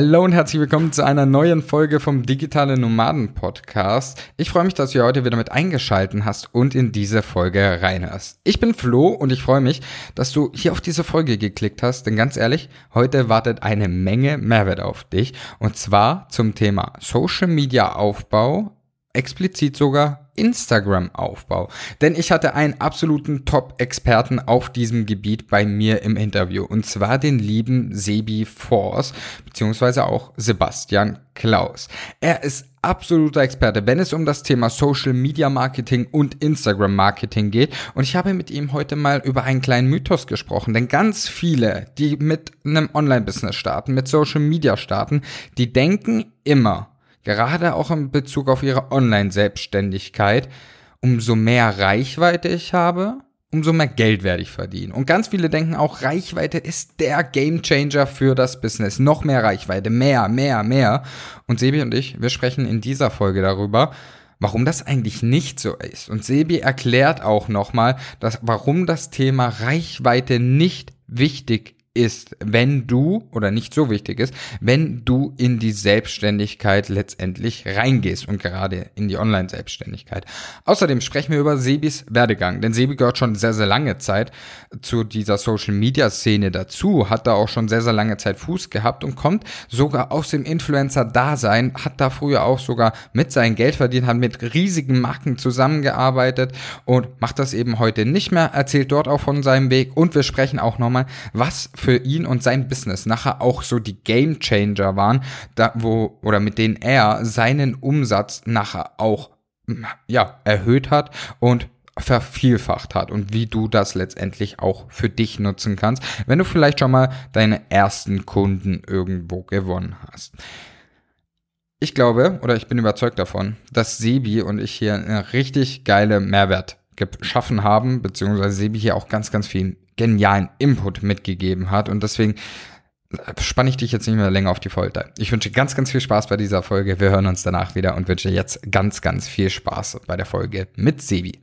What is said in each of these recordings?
Hallo und herzlich willkommen zu einer neuen Folge vom Digitale Nomaden Podcast. Ich freue mich, dass du heute wieder mit eingeschalten hast und in diese Folge reinhörst. Ich bin Flo und ich freue mich, dass du hier auf diese Folge geklickt hast, denn ganz ehrlich, heute wartet eine Menge Mehrwert auf dich und zwar zum Thema Social Media Aufbau, explizit sogar Instagram-Aufbau. Denn ich hatte einen absoluten Top-Experten auf diesem Gebiet bei mir im Interview. Und zwar den lieben Sebi Force, beziehungsweise auch Sebastian Klaus. Er ist absoluter Experte, wenn es um das Thema Social Media Marketing und Instagram Marketing geht. Und ich habe mit ihm heute mal über einen kleinen Mythos gesprochen. Denn ganz viele, die mit einem Online-Business starten, mit Social Media starten, die denken immer, gerade auch in Bezug auf ihre Online-Selbstständigkeit, umso mehr Reichweite ich habe, umso mehr Geld werde ich verdienen. Und ganz viele denken auch, Reichweite ist der Gamechanger für das Business. Noch mehr Reichweite, mehr, mehr, mehr. Und Sebi und ich, wir sprechen in dieser Folge darüber, warum das eigentlich nicht so ist. Und Sebi erklärt auch nochmal, warum das Thema Reichweite nicht wichtig ist, wenn du, oder nicht so wichtig ist, wenn du in die Selbstständigkeit letztendlich reingehst und gerade in die Online-Selbstständigkeit. Außerdem sprechen wir über Sebis Werdegang, denn Sebi gehört schon sehr, sehr lange Zeit zu dieser Social-Media-Szene dazu, hat da auch schon sehr, sehr lange Zeit Fuß gehabt und kommt sogar aus dem Influencer-Dasein, hat da früher auch sogar mit sein Geld verdient, hat mit riesigen Marken zusammengearbeitet und macht das eben heute nicht mehr, erzählt dort auch von seinem Weg und wir sprechen auch nochmal, was für für ihn und sein Business nachher auch so die Game Changer waren, da wo oder mit denen er seinen Umsatz nachher auch ja, erhöht hat und vervielfacht hat und wie du das letztendlich auch für dich nutzen kannst, wenn du vielleicht schon mal deine ersten Kunden irgendwo gewonnen hast. Ich glaube oder ich bin überzeugt davon, dass Sebi und ich hier eine richtig geile Mehrwert geschaffen haben, beziehungsweise Sebi hier auch ganz, ganz viel genialen Input mitgegeben hat. Und deswegen spanne ich dich jetzt nicht mehr länger auf die Folter. Ich wünsche ganz, ganz viel Spaß bei dieser Folge. Wir hören uns danach wieder und wünsche jetzt ganz, ganz viel Spaß bei der Folge mit Sebi.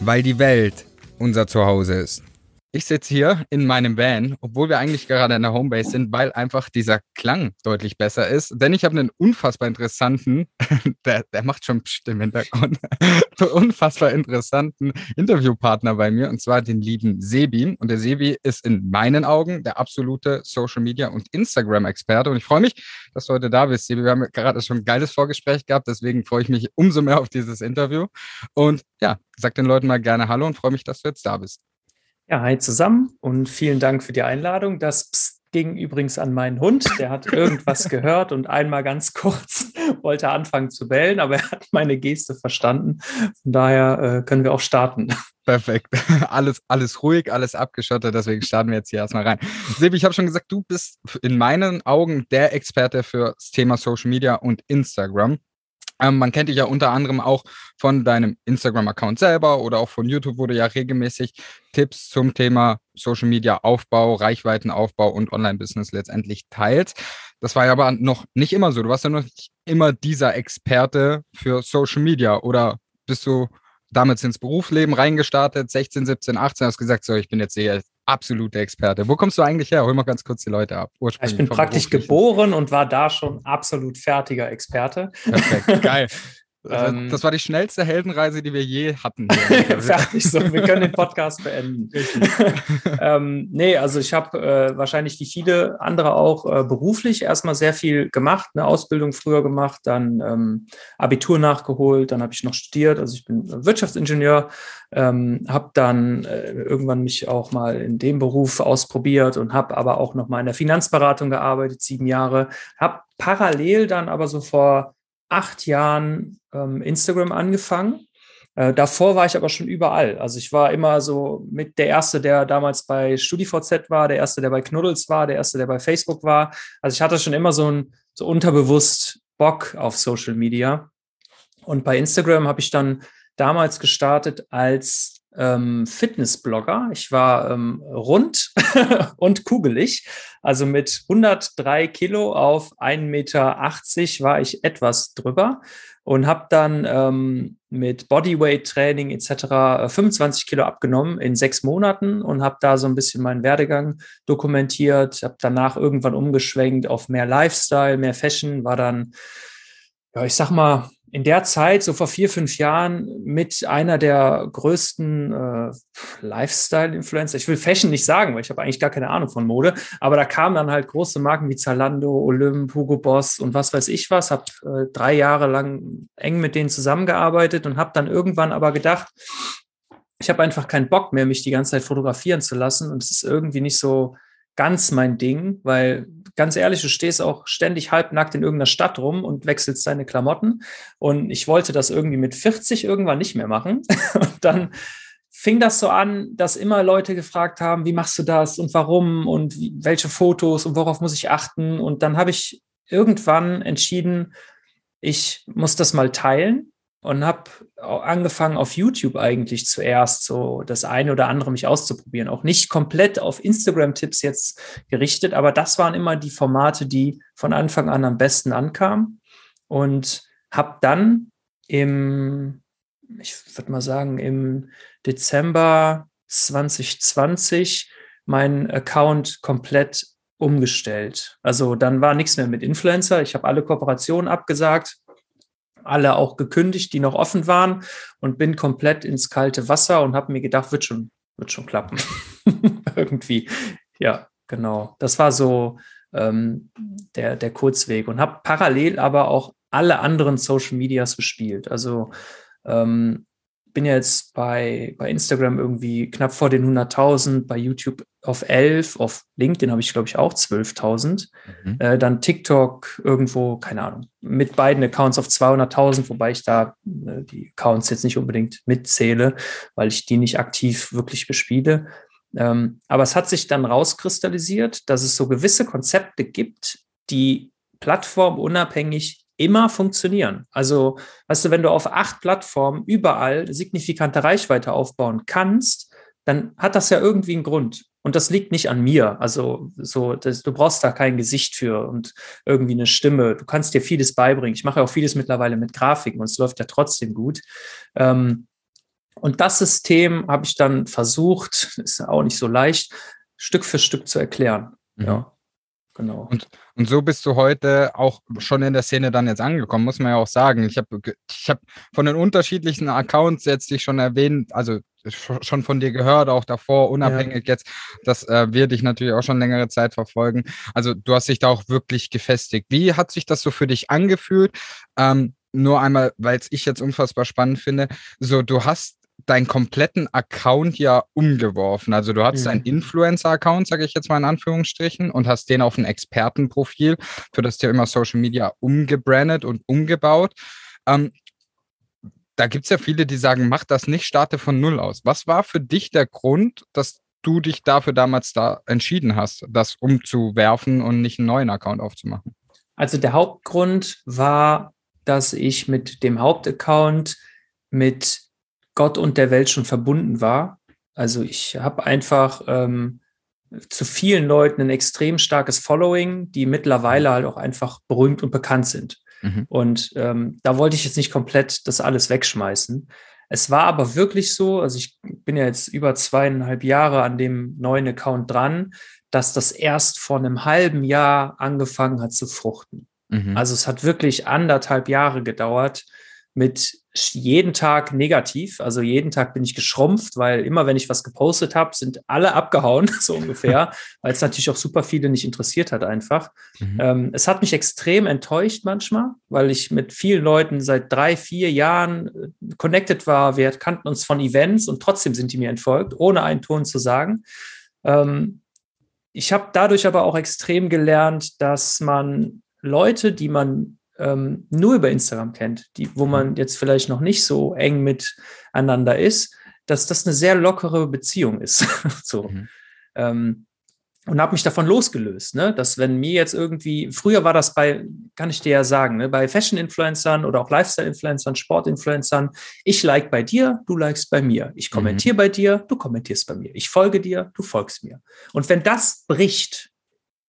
weil die Welt unser Zuhause ist. Ich sitze hier in meinem Van, obwohl wir eigentlich gerade in der Homebase sind, weil einfach dieser Klang deutlich besser ist. Denn ich habe einen unfassbar interessanten, der, der macht schon Psst im Hintergrund, unfassbar interessanten Interviewpartner bei mir, und zwar den lieben Sebi. Und der Sebi ist in meinen Augen der absolute Social Media und Instagram-Experte. Und ich freue mich, dass du heute da bist, Sebi. Wir haben gerade schon ein geiles Vorgespräch gehabt, deswegen freue ich mich umso mehr auf dieses Interview. Und ja, sag den Leuten mal gerne Hallo und freue mich, dass du jetzt da bist. Ja, hi zusammen und vielen Dank für die Einladung. Das Psst ging übrigens an meinen Hund. Der hat irgendwas gehört und einmal ganz kurz wollte anfangen zu bellen, aber er hat meine Geste verstanden. Von daher äh, können wir auch starten. Perfekt. Alles, alles ruhig, alles abgeschottet. Deswegen starten wir jetzt hier erstmal rein. Sebi, ich habe schon gesagt, du bist in meinen Augen der Experte für das Thema Social Media und Instagram. Ähm, man kennt dich ja unter anderem auch von deinem Instagram-Account selber oder auch von YouTube, wo du ja regelmäßig Tipps zum Thema Social Media Aufbau, Reichweitenaufbau und Online-Business letztendlich teilst. Das war ja aber noch nicht immer so. Du warst ja noch nicht immer dieser Experte für Social Media oder bist du damals ins Berufsleben reingestartet, 16, 17, 18, hast gesagt, so, ich bin jetzt absoluter Experte. Wo kommst du eigentlich her? Hol mal ganz kurz die Leute ab. Ich bin praktisch geboren und war da schon absolut fertiger Experte. Perfekt, geil. Ähm, das war die schnellste Heldenreise, die wir je hatten. Fertig so, wir können den Podcast beenden. ähm, nee, also ich habe äh, wahrscheinlich wie viele andere auch äh, beruflich erstmal sehr viel gemacht, eine Ausbildung früher gemacht, dann ähm, Abitur nachgeholt, dann habe ich noch studiert, also ich bin Wirtschaftsingenieur, ähm, habe dann äh, irgendwann mich auch mal in dem Beruf ausprobiert und habe aber auch noch mal in der Finanzberatung gearbeitet, sieben Jahre, habe parallel dann aber so vor acht Jahren ähm, Instagram angefangen Äh, davor war ich aber schon überall. Also ich war immer so mit der Erste, der damals bei StudiVZ war, der Erste, der bei Knuddels war, der Erste, der bei Facebook war. Also ich hatte schon immer so ein so unterbewusst Bock auf Social Media. Und bei Instagram habe ich dann damals gestartet als ähm, Fitnessblogger. Ich war ähm, rund und kugelig. Also mit 103 Kilo auf 1,80 Meter war ich etwas drüber und habe dann ähm, mit Bodyweight-Training etc. 25 äh, Kilo abgenommen in sechs Monaten und habe da so ein bisschen meinen Werdegang dokumentiert. Habe danach irgendwann umgeschwenkt auf mehr Lifestyle, mehr Fashion, war dann, ja, ich sag mal, in der Zeit, so vor vier, fünf Jahren, mit einer der größten äh, Lifestyle-Influencer. Ich will Fashion nicht sagen, weil ich habe eigentlich gar keine Ahnung von Mode, aber da kamen dann halt große Marken wie Zalando, Olymp, Hugo Boss und was weiß ich was. Habe äh, drei Jahre lang eng mit denen zusammengearbeitet und habe dann irgendwann aber gedacht, ich habe einfach keinen Bock mehr, mich die ganze Zeit fotografieren zu lassen und es ist irgendwie nicht so ganz mein Ding, weil ganz ehrlich, du stehst auch ständig halbnackt in irgendeiner Stadt rum und wechselst deine Klamotten. Und ich wollte das irgendwie mit 40 irgendwann nicht mehr machen. Und dann fing das so an, dass immer Leute gefragt haben, wie machst du das und warum und welche Fotos und worauf muss ich achten. Und dann habe ich irgendwann entschieden, ich muss das mal teilen und habe angefangen auf YouTube eigentlich zuerst so das eine oder andere mich auszuprobieren. Auch nicht komplett auf Instagram-Tipps jetzt gerichtet, aber das waren immer die Formate, die von Anfang an am besten ankamen. Und habe dann im, ich würde mal sagen, im Dezember 2020 meinen Account komplett umgestellt. Also dann war nichts mehr mit Influencer. Ich habe alle Kooperationen abgesagt alle auch gekündigt, die noch offen waren und bin komplett ins kalte Wasser und habe mir gedacht, wird schon, wird schon klappen. Irgendwie. Ja, genau. Das war so ähm, der, der Kurzweg und habe parallel aber auch alle anderen Social Medias bespielt. Also ähm, bin jetzt bei, bei Instagram irgendwie knapp vor den 100.000, bei YouTube auf 11, auf LinkedIn habe ich, glaube ich, auch 12.000. Mhm. Äh, dann TikTok irgendwo, keine Ahnung, mit beiden Accounts auf 200.000, wobei ich da äh, die Accounts jetzt nicht unbedingt mitzähle, weil ich die nicht aktiv wirklich bespiele. Ähm, aber es hat sich dann rauskristallisiert, dass es so gewisse Konzepte gibt, die plattformunabhängig immer funktionieren. Also, weißt du, wenn du auf acht Plattformen überall signifikante Reichweite aufbauen kannst, dann hat das ja irgendwie einen Grund. Und das liegt nicht an mir. Also, so, das, du brauchst da kein Gesicht für und irgendwie eine Stimme. Du kannst dir vieles beibringen. Ich mache ja auch vieles mittlerweile mit Grafiken und es läuft ja trotzdem gut. Ähm, und das System habe ich dann versucht, ist auch nicht so leicht, Stück für Stück zu erklären. Mhm. Ja. Genau. Und, und so bist du heute auch schon in der Szene dann jetzt angekommen, muss man ja auch sagen. Ich habe ich hab von den unterschiedlichen Accounts jetzt dich schon erwähnt, also schon von dir gehört, auch davor, unabhängig ja. jetzt. Das äh, wird dich natürlich auch schon längere Zeit verfolgen. Also du hast dich da auch wirklich gefestigt. Wie hat sich das so für dich angefühlt? Ähm, nur einmal, weil es ich jetzt unfassbar spannend finde. So, du hast deinen kompletten Account ja umgeworfen. Also du hattest mhm. einen Influencer-Account, sage ich jetzt mal in Anführungsstrichen, und hast den auf ein Expertenprofil für das Thema Social Media umgebrandet und umgebaut. Ähm, da gibt es ja viele, die sagen, mach das nicht, starte von Null aus. Was war für dich der Grund, dass du dich dafür damals da entschieden hast, das umzuwerfen und nicht einen neuen Account aufzumachen? Also der Hauptgrund war, dass ich mit dem Hauptaccount mit Gott und der Welt schon verbunden war. Also ich habe einfach ähm, zu vielen Leuten ein extrem starkes Following, die mittlerweile halt auch einfach berühmt und bekannt sind. Mhm. Und ähm, da wollte ich jetzt nicht komplett das alles wegschmeißen. Es war aber wirklich so, also ich bin ja jetzt über zweieinhalb Jahre an dem neuen Account dran, dass das erst vor einem halben Jahr angefangen hat zu fruchten. Mhm. Also es hat wirklich anderthalb Jahre gedauert, mit jeden Tag negativ. Also jeden Tag bin ich geschrumpft, weil immer, wenn ich was gepostet habe, sind alle abgehauen, so ungefähr, weil es natürlich auch super viele nicht interessiert hat einfach. Mhm. Ähm, es hat mich extrem enttäuscht manchmal, weil ich mit vielen Leuten seit drei, vier Jahren äh, connected war. Wir kannten uns von Events und trotzdem sind die mir entfolgt, ohne einen Ton zu sagen. Ähm, ich habe dadurch aber auch extrem gelernt, dass man Leute, die man ähm, nur über Instagram kennt, die, wo man mhm. jetzt vielleicht noch nicht so eng miteinander ist, dass das eine sehr lockere Beziehung ist. so. Mhm. Ähm, und habe mich davon losgelöst, ne? dass wenn mir jetzt irgendwie, früher war das bei, kann ich dir ja sagen, ne? bei Fashion-Influencern oder auch Lifestyle-Influencern, Sport-Influencern, ich like bei dir, du likest bei mir. Ich kommentiere mhm. bei dir, du kommentierst bei mir. Ich folge dir, du folgst mir. Und wenn das bricht,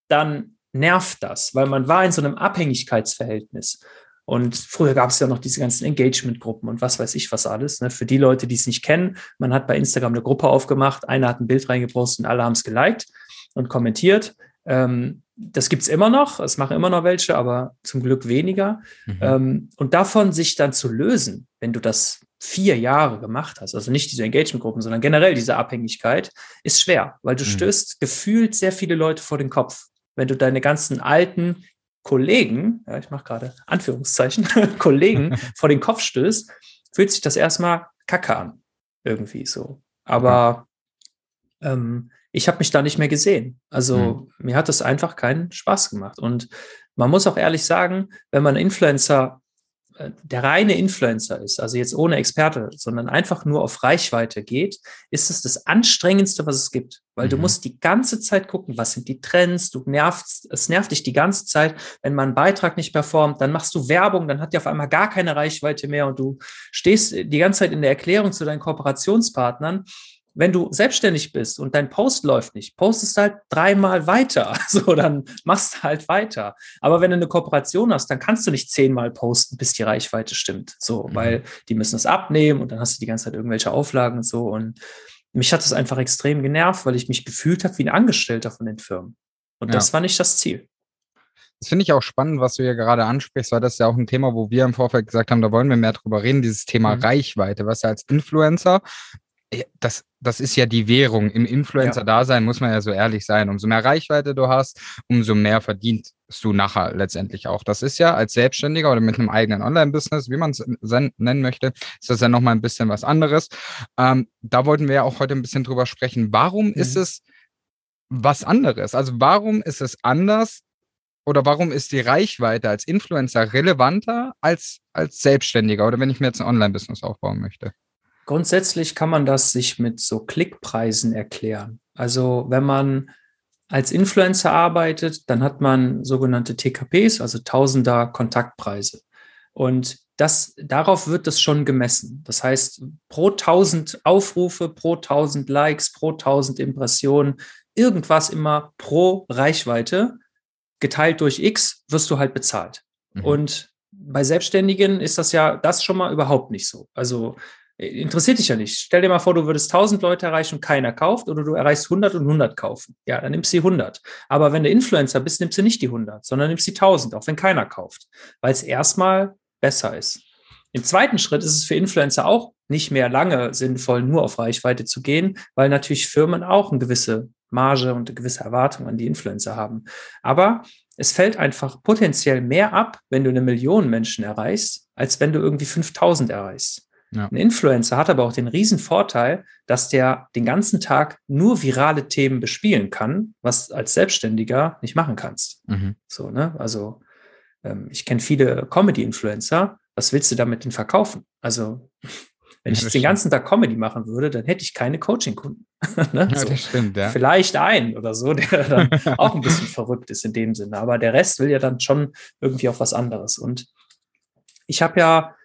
dann nervt das, weil man war in so einem Abhängigkeitsverhältnis. Und früher gab es ja noch diese ganzen Engagement-Gruppen und was weiß ich was alles. Ne? Für die Leute, die es nicht kennen, man hat bei Instagram eine Gruppe aufgemacht, einer hat ein Bild reingepostet und alle haben es geliked und kommentiert. Ähm, das gibt es immer noch, es machen immer noch welche, aber zum Glück weniger. Mhm. Ähm, und davon sich dann zu lösen, wenn du das vier Jahre gemacht hast, also nicht diese Engagement-Gruppen, sondern generell diese Abhängigkeit, ist schwer, weil du mhm. stößt gefühlt sehr viele Leute vor den Kopf. Wenn du deine ganzen alten Kollegen, ja, ich mache gerade Anführungszeichen, Kollegen vor den Kopf stößt, fühlt sich das erstmal kacke an. Irgendwie so. Aber ähm, ich habe mich da nicht mehr gesehen. Also mhm. mir hat das einfach keinen Spaß gemacht. Und man muss auch ehrlich sagen, wenn man Influencer der reine Influencer ist, also jetzt ohne Experte, sondern einfach nur auf Reichweite geht, ist es das anstrengendste, was es gibt. Weil mhm. du musst die ganze Zeit gucken, was sind die Trends, du nervst, es nervt dich die ganze Zeit, wenn man einen Beitrag nicht performt, dann machst du Werbung, dann hat die auf einmal gar keine Reichweite mehr und du stehst die ganze Zeit in der Erklärung zu deinen Kooperationspartnern wenn du selbstständig bist und dein Post läuft nicht, postest halt dreimal weiter. So, dann machst du halt weiter. Aber wenn du eine Kooperation hast, dann kannst du nicht zehnmal posten, bis die Reichweite stimmt. So, mhm. weil die müssen es abnehmen und dann hast du die ganze Zeit irgendwelche Auflagen und so. Und mich hat das einfach extrem genervt, weil ich mich gefühlt habe wie ein Angestellter von den Firmen. Und ja. das war nicht das Ziel. Das finde ich auch spannend, was du hier gerade ansprichst, weil das ist ja auch ein Thema, wo wir im Vorfeld gesagt haben, da wollen wir mehr drüber reden, dieses Thema mhm. Reichweite, was ja als Influencer das, das ist ja die Währung. Im Influencer-Dasein muss man ja so ehrlich sein. Umso mehr Reichweite du hast, umso mehr verdienst du nachher letztendlich auch. Das ist ja als Selbstständiger oder mit einem eigenen Online-Business, wie man es nennen möchte, ist das ja nochmal ein bisschen was anderes. Ähm, da wollten wir ja auch heute ein bisschen drüber sprechen. Warum mhm. ist es was anderes? Also warum ist es anders oder warum ist die Reichweite als Influencer relevanter als als Selbstständiger oder wenn ich mir jetzt ein Online-Business aufbauen möchte? Grundsätzlich kann man das sich mit so Klickpreisen erklären. Also wenn man als Influencer arbeitet, dann hat man sogenannte TKPs, also Tausender Kontaktpreise. Und das, darauf wird das schon gemessen. Das heißt, pro 1000 Aufrufe, pro 1000 Likes, pro 1000 Impressionen, irgendwas immer pro Reichweite geteilt durch X wirst du halt bezahlt. Mhm. Und bei Selbstständigen ist das ja das schon mal überhaupt nicht so. Also interessiert dich ja nicht. Stell dir mal vor, du würdest 1000 Leute erreichen und keiner kauft oder du erreichst 100 und 100 kaufen. Ja, dann nimmst du die 100. Aber wenn du Influencer bist, nimmst du nicht die 100, sondern nimmst die 1000, auch wenn keiner kauft, weil es erstmal besser ist. Im zweiten Schritt ist es für Influencer auch nicht mehr lange sinnvoll, nur auf Reichweite zu gehen, weil natürlich Firmen auch eine gewisse Marge und eine gewisse Erwartung an die Influencer haben. Aber es fällt einfach potenziell mehr ab, wenn du eine Million Menschen erreichst, als wenn du irgendwie 5000 erreichst. Ja. Ein Influencer hat aber auch den riesen Vorteil, dass der den ganzen Tag nur virale Themen bespielen kann, was als Selbstständiger nicht machen kannst. Mhm. So, ne? Also ähm, ich kenne viele Comedy-Influencer. Was willst du damit denn verkaufen? Also wenn ich jetzt den ganzen Tag Comedy machen würde, dann hätte ich keine Coaching-Kunden. ne? so. das stimmt, ja. Vielleicht einen oder so, der dann auch ein bisschen verrückt ist in dem Sinne. Aber der Rest will ja dann schon irgendwie auch was anderes. Und ich habe ja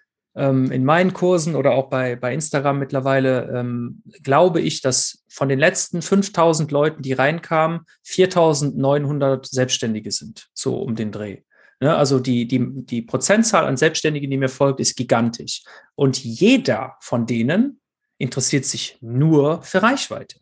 in meinen Kursen oder auch bei, bei Instagram mittlerweile ähm, glaube ich, dass von den letzten 5000 Leuten, die reinkamen, 4900 Selbstständige sind, so um den Dreh. Ne? Also die, die, die Prozentzahl an Selbstständigen, die mir folgt, ist gigantisch. Und jeder von denen interessiert sich nur für Reichweite.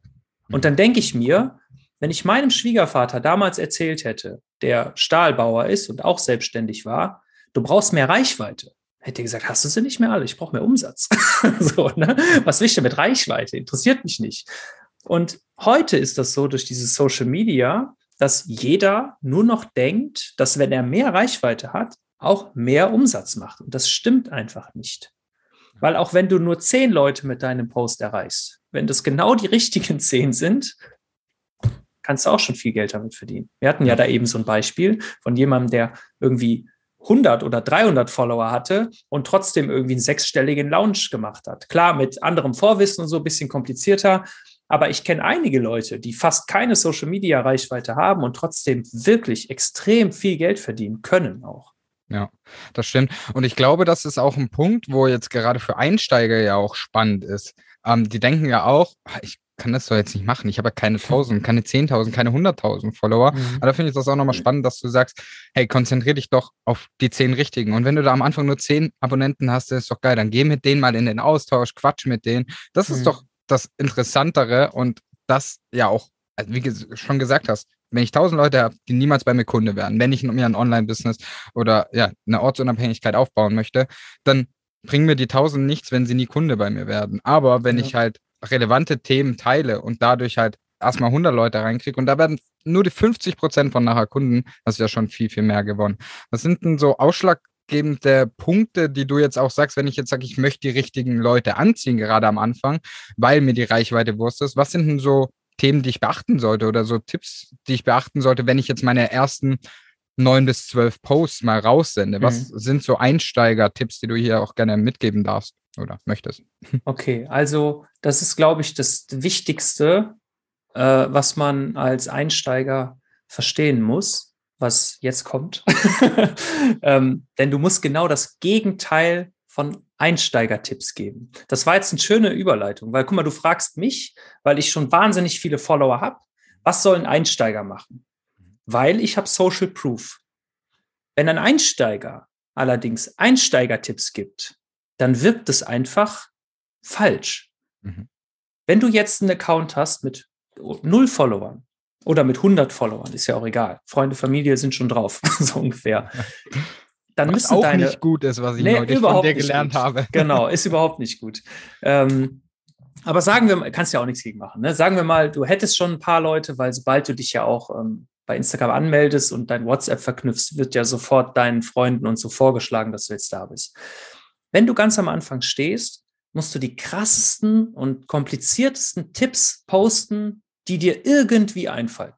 Und dann denke ich mir, wenn ich meinem Schwiegervater damals erzählt hätte, der Stahlbauer ist und auch selbstständig war, du brauchst mehr Reichweite hätte gesagt, hast du sie nicht mehr alle? Ich brauche mehr Umsatz. so, ne? Was will ich denn mit Reichweite? Interessiert mich nicht. Und heute ist das so durch diese Social Media, dass jeder nur noch denkt, dass wenn er mehr Reichweite hat, auch mehr Umsatz macht. Und das stimmt einfach nicht. Weil auch wenn du nur zehn Leute mit deinem Post erreichst, wenn das genau die richtigen zehn sind, kannst du auch schon viel Geld damit verdienen. Wir hatten ja da eben so ein Beispiel von jemandem, der irgendwie 100 oder 300 Follower hatte und trotzdem irgendwie einen sechsstelligen Launch gemacht hat. Klar, mit anderem Vorwissen und so ein bisschen komplizierter, aber ich kenne einige Leute, die fast keine Social-Media-Reichweite haben und trotzdem wirklich extrem viel Geld verdienen können auch. Ja, das stimmt. Und ich glaube, das ist auch ein Punkt, wo jetzt gerade für Einsteiger ja auch spannend ist. Ähm, die denken ja auch, ah, ich kann das doch jetzt nicht machen. Ich habe ja keine 1000, keine 10.000, keine 100.000 Follower. Mhm. Aber da finde ich das auch nochmal spannend, dass du sagst, hey, konzentriere dich doch auf die 10 richtigen. Und wenn du da am Anfang nur 10 Abonnenten hast, das ist doch geil. Dann geh mit denen mal in den Austausch, quatsch mit denen. Das mhm. ist doch das Interessantere und das ja auch, also wie du schon gesagt hast, wenn ich 1000 Leute habe, die niemals bei mir Kunde werden, wenn ich mir ein Online-Business oder ja, eine Ortsunabhängigkeit aufbauen möchte, dann bringen mir die 1000 nichts, wenn sie nie Kunde bei mir werden. Aber wenn ja. ich halt relevante Themen teile und dadurch halt erstmal 100 Leute reinkriege und da werden nur die 50 Prozent von nachher Kunden, das ist ja schon viel, viel mehr gewonnen. Was sind denn so ausschlaggebende Punkte, die du jetzt auch sagst, wenn ich jetzt sage, ich möchte die richtigen Leute anziehen, gerade am Anfang, weil mir die Reichweite Wurst ist? Was sind denn so Themen, die ich beachten sollte oder so Tipps, die ich beachten sollte, wenn ich jetzt meine ersten neun bis zwölf Posts mal raussende? Was mhm. sind so Einsteiger-Tipps, die du hier auch gerne mitgeben darfst oder möchtest? Okay, also das ist, glaube ich, das Wichtigste, äh, was man als Einsteiger verstehen muss, was jetzt kommt. ähm, denn du musst genau das Gegenteil von Einsteigertipps geben. Das war jetzt eine schöne Überleitung, weil guck mal, du fragst mich, weil ich schon wahnsinnig viele Follower habe, was sollen Einsteiger machen? weil ich habe Social Proof. Wenn ein Einsteiger allerdings Einsteigertipps gibt, dann wirkt es einfach falsch. Mhm. Wenn du jetzt einen Account hast mit null Followern oder mit 100 Followern, ist ja auch egal. Freunde, Familie sind schon drauf, so ungefähr. Dann was müssen auch deine, nicht gut ist, was ich nee, neulich von dir gelernt habe. Genau, ist überhaupt nicht gut. Ähm, aber sagen wir, kannst ja auch nichts gegen machen. Ne? Sagen wir mal, du hättest schon ein paar Leute, weil sobald du dich ja auch ähm, bei Instagram anmeldest und dein WhatsApp verknüpfst, wird ja sofort deinen Freunden und so vorgeschlagen, dass du jetzt da bist. Wenn du ganz am Anfang stehst, musst du die krassesten und kompliziertesten Tipps posten, die dir irgendwie einfallen.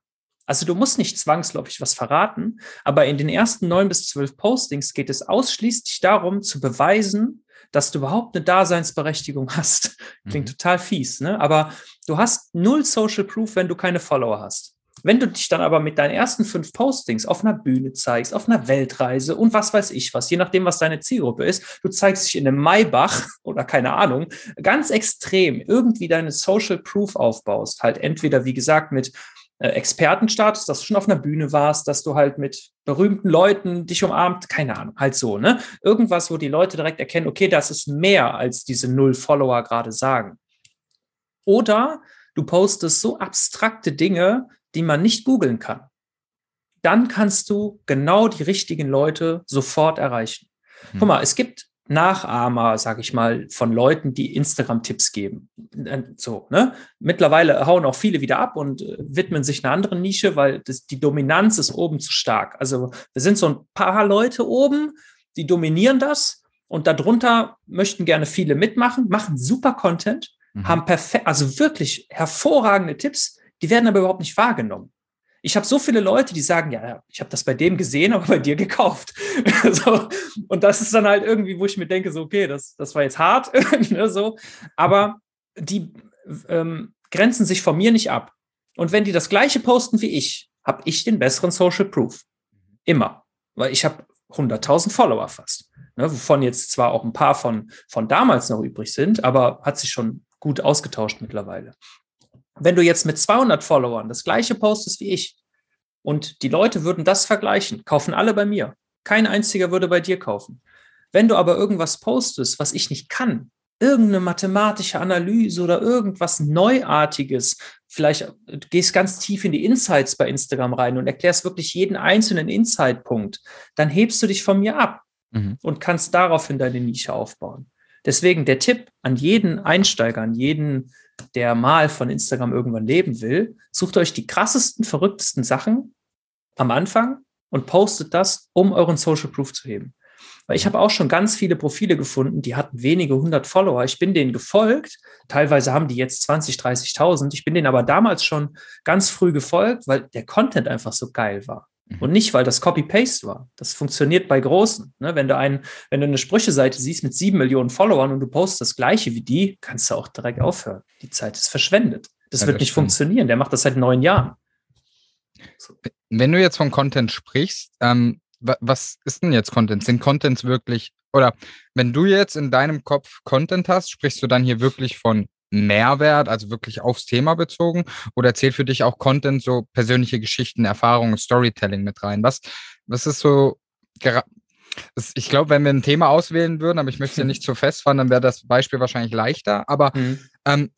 Also du musst nicht zwangsläufig was verraten, aber in den ersten neun bis zwölf Postings geht es ausschließlich darum, zu beweisen, dass du überhaupt eine Daseinsberechtigung hast. Klingt mhm. total fies, ne? Aber du hast null Social Proof, wenn du keine Follower hast. Wenn du dich dann aber mit deinen ersten fünf Postings auf einer Bühne zeigst, auf einer Weltreise und was weiß ich was, je nachdem, was deine Zielgruppe ist, du zeigst dich in einem Maybach oder keine Ahnung, ganz extrem irgendwie deine Social Proof aufbaust, halt entweder, wie gesagt, mit äh, Expertenstatus, dass du schon auf einer Bühne warst, dass du halt mit berühmten Leuten dich umarmt, keine Ahnung, halt so, ne? Irgendwas, wo die Leute direkt erkennen, okay, das ist mehr als diese null Follower gerade sagen. Oder du postest so abstrakte Dinge, die man nicht googeln kann, dann kannst du genau die richtigen Leute sofort erreichen. Hm. Guck mal, es gibt Nachahmer, sag ich mal, von Leuten, die Instagram-Tipps geben. Äh, so, ne? Mittlerweile hauen auch viele wieder ab und äh, widmen sich einer anderen Nische, weil das, die Dominanz ist oben zu stark. Also wir sind so ein paar Leute oben, die dominieren das und darunter möchten gerne viele mitmachen, machen super Content, mhm. haben perfekt, also wirklich hervorragende Tipps, die werden aber überhaupt nicht wahrgenommen. Ich habe so viele Leute, die sagen, ja, ich habe das bei dem gesehen, aber bei dir gekauft. so, und das ist dann halt irgendwie, wo ich mir denke, so, okay, das, das war jetzt hart, ne, so, aber die ähm, grenzen sich von mir nicht ab. Und wenn die das gleiche posten wie ich, habe ich den besseren Social Proof. Immer. Weil ich habe 100.000 Follower fast. Ne, wovon jetzt zwar auch ein paar von, von damals noch übrig sind, aber hat sich schon gut ausgetauscht mittlerweile. Wenn du jetzt mit 200 Followern das gleiche postest wie ich und die Leute würden das vergleichen, kaufen alle bei mir. Kein einziger würde bei dir kaufen. Wenn du aber irgendwas postest, was ich nicht kann, irgendeine mathematische Analyse oder irgendwas Neuartiges, vielleicht gehst ganz tief in die Insights bei Instagram rein und erklärst wirklich jeden einzelnen Insight-Punkt, dann hebst du dich von mir ab mhm. und kannst daraufhin deine Nische aufbauen. Deswegen der Tipp an jeden Einsteiger, an jeden der mal von Instagram irgendwann leben will, sucht euch die krassesten, verrücktesten Sachen am Anfang und postet das, um euren Social Proof zu heben. Weil ich habe auch schon ganz viele Profile gefunden, die hatten wenige hundert Follower. Ich bin denen gefolgt. Teilweise haben die jetzt 20, 30.000. Ich bin denen aber damals schon ganz früh gefolgt, weil der Content einfach so geil war. Und nicht, weil das Copy-Paste war. Das funktioniert bei Großen. Ne? Wenn, du ein, wenn du eine Sprüche-Seite siehst mit sieben Millionen Followern und du postest das gleiche wie die, kannst du auch direkt aufhören. Die Zeit ist verschwendet. Das ja, wird das nicht stimmt. funktionieren. Der macht das seit neun Jahren. So. Wenn du jetzt von Content sprichst, ähm, was ist denn jetzt Content? Sind Contents wirklich, oder wenn du jetzt in deinem Kopf Content hast, sprichst du dann hier wirklich von Mehrwert, also wirklich aufs Thema bezogen? Oder zählt für dich auch Content, so persönliche Geschichten, Erfahrungen, Storytelling mit rein? Was, was ist so, ich glaube, wenn wir ein Thema auswählen würden, aber ich möchte ja nicht zu festfahren, dann wäre das Beispiel wahrscheinlich leichter. Aber mhm. ähm,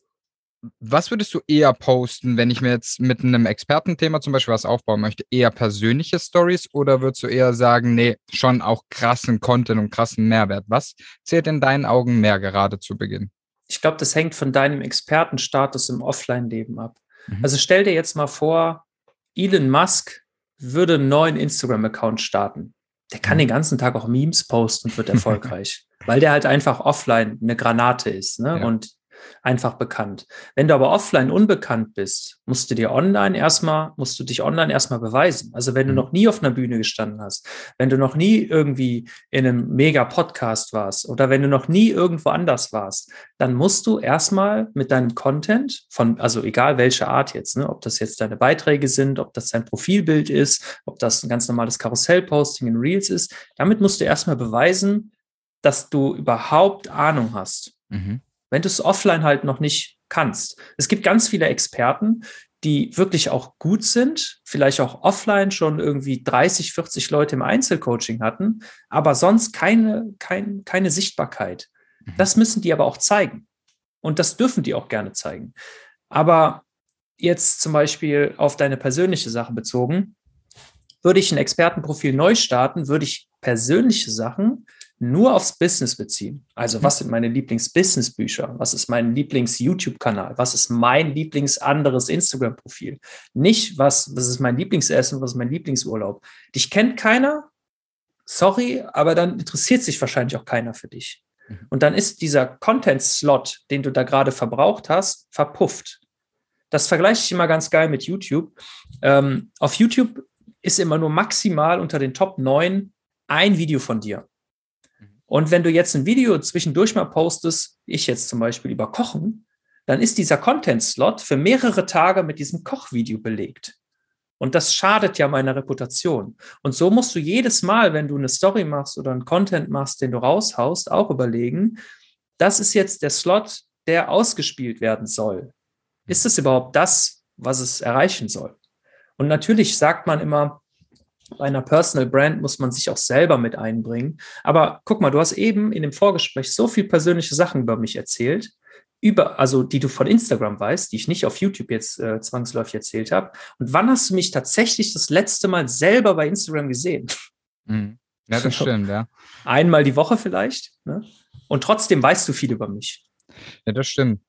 was würdest du eher posten, wenn ich mir jetzt mit einem Expertenthema zum Beispiel was aufbauen möchte? Eher persönliche Stories oder würdest du eher sagen, nee, schon auch krassen Content und krassen Mehrwert? Was zählt in deinen Augen mehr gerade zu Beginn? Ich glaube, das hängt von deinem Expertenstatus im Offline-Leben ab. Mhm. Also stell dir jetzt mal vor, Elon Musk würde einen neuen Instagram-Account starten. Der kann mhm. den ganzen Tag auch Memes posten und wird erfolgreich, weil der halt einfach offline eine Granate ist. Ne? Ja. Und einfach bekannt. Wenn du aber offline unbekannt bist, musst du dir online erstmal, musst du dich online erstmal beweisen. Also wenn du mhm. noch nie auf einer Bühne gestanden hast, wenn du noch nie irgendwie in einem mega Podcast warst oder wenn du noch nie irgendwo anders warst, dann musst du erstmal mit deinem Content von, also egal welche Art jetzt, ne, ob das jetzt deine Beiträge sind, ob das dein Profilbild ist, ob das ein ganz normales Karussellposting in Reels ist, damit musst du erstmal beweisen, dass du überhaupt Ahnung hast. Mhm wenn du es offline halt noch nicht kannst. Es gibt ganz viele Experten, die wirklich auch gut sind, vielleicht auch offline schon irgendwie 30, 40 Leute im Einzelcoaching hatten, aber sonst keine, kein, keine Sichtbarkeit. Mhm. Das müssen die aber auch zeigen. Und das dürfen die auch gerne zeigen. Aber jetzt zum Beispiel auf deine persönliche Sache bezogen, würde ich ein Expertenprofil neu starten, würde ich persönliche Sachen nur aufs Business beziehen. Also, was sind meine Lieblings-Business-Bücher? Was ist mein Lieblings-YouTube-Kanal? Was ist mein Lieblings-anderes Instagram-Profil? Nicht, was, was ist mein Lieblingsessen? Was ist mein Lieblingsurlaub? Dich kennt keiner? Sorry, aber dann interessiert sich wahrscheinlich auch keiner für dich. Mhm. Und dann ist dieser Content-Slot, den du da gerade verbraucht hast, verpufft. Das vergleiche ich immer ganz geil mit YouTube. Ähm, auf YouTube ist immer nur maximal unter den Top 9 ein Video von dir. Und wenn du jetzt ein Video zwischendurch mal postest, ich jetzt zum Beispiel über Kochen, dann ist dieser Content-Slot für mehrere Tage mit diesem Kochvideo belegt. Und das schadet ja meiner Reputation. Und so musst du jedes Mal, wenn du eine Story machst oder einen Content machst, den du raushaust, auch überlegen, das ist jetzt der Slot, der ausgespielt werden soll. Ist es überhaupt das, was es erreichen soll? Und natürlich sagt man immer, bei einer Personal Brand muss man sich auch selber mit einbringen. Aber guck mal, du hast eben in dem Vorgespräch so viel persönliche Sachen über mich erzählt, über, also die du von Instagram weißt, die ich nicht auf YouTube jetzt äh, zwangsläufig erzählt habe. Und wann hast du mich tatsächlich das letzte Mal selber bei Instagram gesehen? Mhm. Ja, das stimmt, ja. Einmal die Woche vielleicht. Ne? Und trotzdem weißt du viel über mich. Ja, das stimmt.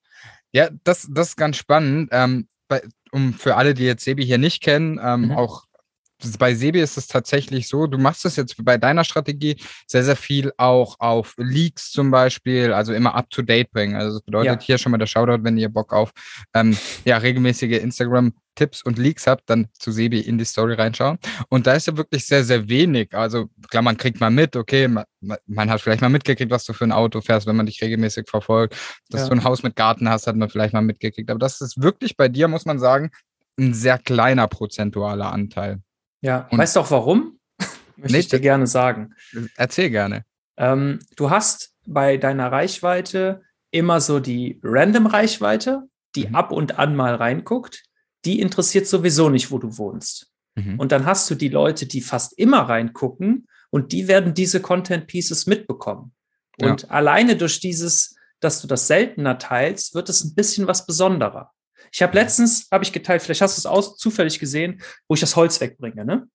Ja, das, das ist ganz spannend. Ähm, bei, um für alle, die jetzt Sebi hier nicht kennen, ähm, mhm. auch bei Sebi ist es tatsächlich so, du machst es jetzt bei deiner Strategie sehr, sehr viel auch auf Leaks zum Beispiel, also immer up to date bringen. Also das bedeutet ja. hier schon mal der Shoutout, wenn ihr Bock auf ähm, ja, regelmäßige Instagram Tipps und Leaks habt, dann zu Sebi in die Story reinschauen. Und da ist ja wirklich sehr, sehr wenig. Also klar, man kriegt mal mit, okay, man, man hat vielleicht mal mitgekriegt, was du für ein Auto fährst, wenn man dich regelmäßig verfolgt. Dass ja. du ein Haus mit Garten hast, hat man vielleicht mal mitgekriegt. Aber das ist wirklich bei dir, muss man sagen, ein sehr kleiner prozentualer Anteil. Ja, und weißt du auch warum? Möchte nee, ich dir gerne sagen. Erzähl gerne. Ähm, du hast bei deiner Reichweite immer so die Random-Reichweite, die mhm. ab und an mal reinguckt. Die interessiert sowieso nicht, wo du wohnst. Mhm. Und dann hast du die Leute, die fast immer reingucken und die werden diese Content Pieces mitbekommen. Und ja. alleine durch dieses, dass du das seltener teilst, wird es ein bisschen was besonderer. Ich habe letztens, habe ich geteilt, vielleicht hast du es aus zufällig gesehen, wo ich das Holz wegbringe, ne?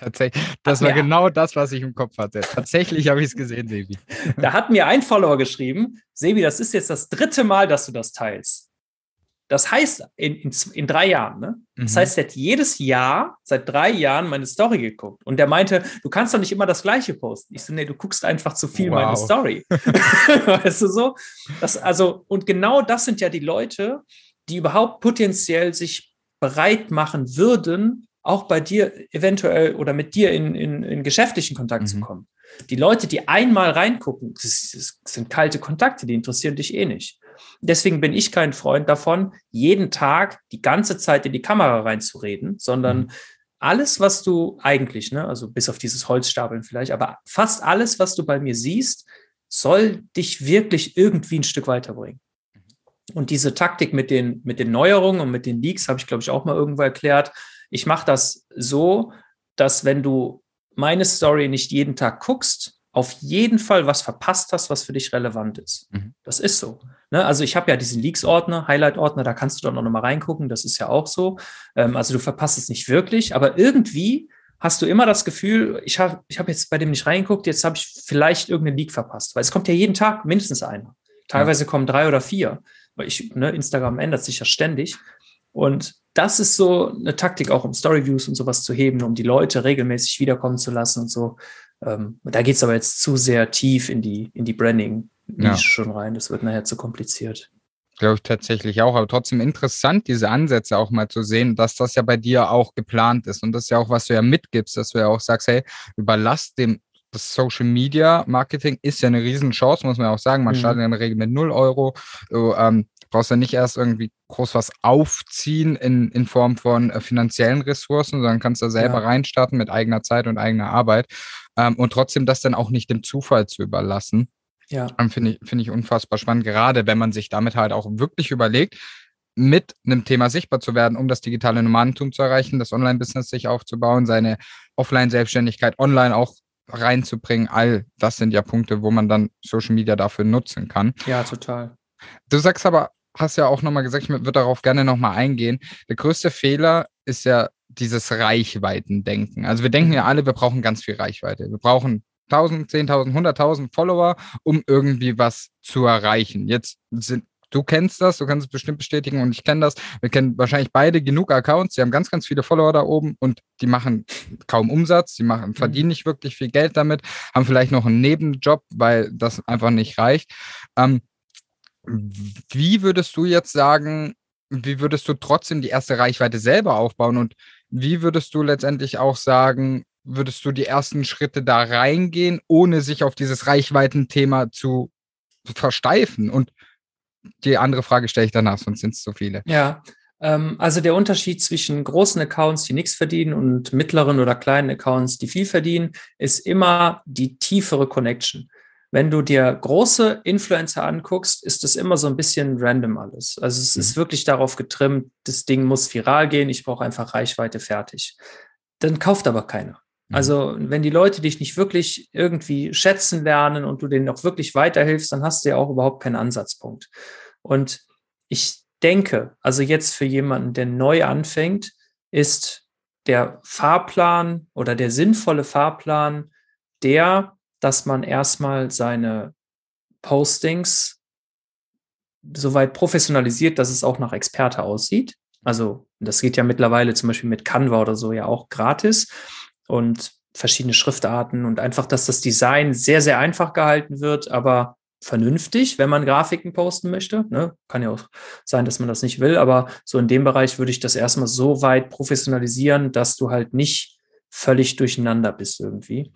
Tatsächlich. Das war ja. genau das, was ich im Kopf hatte. Tatsächlich habe ich es gesehen, Sebi. Da hat mir ein Follower geschrieben, Sebi, das ist jetzt das dritte Mal, dass du das teilst. Das heißt, in, in, in drei Jahren, ne? Das mhm. heißt, er hat jedes Jahr, seit drei Jahren, meine Story geguckt. Und der meinte, du kannst doch nicht immer das Gleiche posten. Ich so, nee, du guckst einfach zu viel wow. meine Story. weißt du so? Das, also, und genau das sind ja die Leute, die überhaupt potenziell sich bereit machen würden, auch bei dir eventuell oder mit dir in, in, in geschäftlichen Kontakt mhm. zu kommen. Die Leute, die einmal reingucken, das, das sind kalte Kontakte, die interessieren dich eh nicht. Deswegen bin ich kein Freund davon, jeden Tag die ganze Zeit in die Kamera reinzureden, sondern mhm. alles, was du eigentlich, ne, also bis auf dieses Holzstapeln vielleicht, aber fast alles, was du bei mir siehst, soll dich wirklich irgendwie ein Stück weiterbringen. Und diese Taktik mit den, mit den Neuerungen und mit den Leaks habe ich, glaube ich, auch mal irgendwo erklärt. Ich mache das so, dass wenn du meine Story nicht jeden Tag guckst, auf jeden Fall was verpasst hast, was für dich relevant ist. Mhm. Das ist so. Ne? Also ich habe ja diesen Leaks-Ordner, Highlight-Ordner, da kannst du dann auch nochmal reingucken, das ist ja auch so. Ähm, also du verpasst es nicht wirklich, aber irgendwie hast du immer das Gefühl, ich habe ich hab jetzt bei dem nicht reingeguckt, jetzt habe ich vielleicht irgendeinen Leak verpasst, weil es kommt ja jeden Tag mindestens einer. Teilweise ja. kommen drei oder vier, weil ich, ne, Instagram ändert sich ja ständig. Und das ist so eine Taktik auch, um Storyviews und sowas zu heben, um die Leute regelmäßig wiederkommen zu lassen und so. Ähm, da geht es aber jetzt zu sehr tief in die, in die Branding ja. schon rein. Das wird nachher zu kompliziert. Glaube ich tatsächlich auch, aber trotzdem interessant, diese Ansätze auch mal zu sehen, dass das ja bei dir auch geplant ist. Und das ist ja auch, was du ja mitgibst, dass du ja auch sagst, hey, überlass dem das Social Media Marketing ist ja eine Riesenchance, muss man auch sagen. Man mhm. startet in der Regel mit 0 Euro. Du ähm, brauchst ja nicht erst irgendwie groß was aufziehen in, in Form von äh, finanziellen Ressourcen, sondern kannst da selber ja. reinstarten mit eigener Zeit und eigener Arbeit ähm, und trotzdem das dann auch nicht dem Zufall zu überlassen. Ja. Ähm, Finde ich, finde ich unfassbar spannend, gerade wenn man sich damit halt auch wirklich überlegt, mit einem Thema sichtbar zu werden, um das digitale Nomadentum zu erreichen, das Online-Business sich aufzubauen, seine Offline-Selbstständigkeit online auch reinzubringen. All das sind ja Punkte, wo man dann Social Media dafür nutzen kann. Ja, total. Du sagst aber, hast ja auch nochmal gesagt, ich würde darauf gerne nochmal eingehen. Der größte Fehler ist ja dieses Reichweitendenken. Also wir denken ja mhm. alle, wir brauchen ganz viel Reichweite. Wir brauchen 1000, 10.000, 100.000 Follower, um irgendwie was zu erreichen. Jetzt sind Du kennst das, du kannst es bestimmt bestätigen und ich kenne das. Wir kennen wahrscheinlich beide genug Accounts, die haben ganz, ganz viele Follower da oben und die machen kaum Umsatz, die machen, verdienen mhm. nicht wirklich viel Geld damit, haben vielleicht noch einen Nebenjob, weil das einfach nicht reicht. Ähm, wie würdest du jetzt sagen, wie würdest du trotzdem die erste Reichweite selber aufbauen und wie würdest du letztendlich auch sagen, würdest du die ersten Schritte da reingehen, ohne sich auf dieses Reichweitenthema zu versteifen? Und die andere Frage stelle ich danach, sonst sind es zu viele. Ja, ähm, also der Unterschied zwischen großen Accounts, die nichts verdienen, und mittleren oder kleinen Accounts, die viel verdienen, ist immer die tiefere Connection. Wenn du dir große Influencer anguckst, ist das immer so ein bisschen random alles. Also es mhm. ist wirklich darauf getrimmt, das Ding muss viral gehen, ich brauche einfach Reichweite fertig. Dann kauft aber keiner. Mhm. Also, wenn die Leute dich nicht wirklich irgendwie schätzen lernen und du denen auch wirklich weiterhilfst, dann hast du ja auch überhaupt keinen Ansatzpunkt. Und ich denke, also jetzt für jemanden, der neu anfängt, ist der Fahrplan oder der sinnvolle Fahrplan der, dass man erstmal seine Postings soweit professionalisiert, dass es auch nach Experte aussieht. Also das geht ja mittlerweile zum Beispiel mit Canva oder so ja auch gratis und verschiedene Schriftarten und einfach, dass das Design sehr, sehr einfach gehalten wird, aber vernünftig, wenn man Grafiken posten möchte. Ne? Kann ja auch sein, dass man das nicht will, aber so in dem Bereich würde ich das erstmal so weit professionalisieren, dass du halt nicht völlig durcheinander bist irgendwie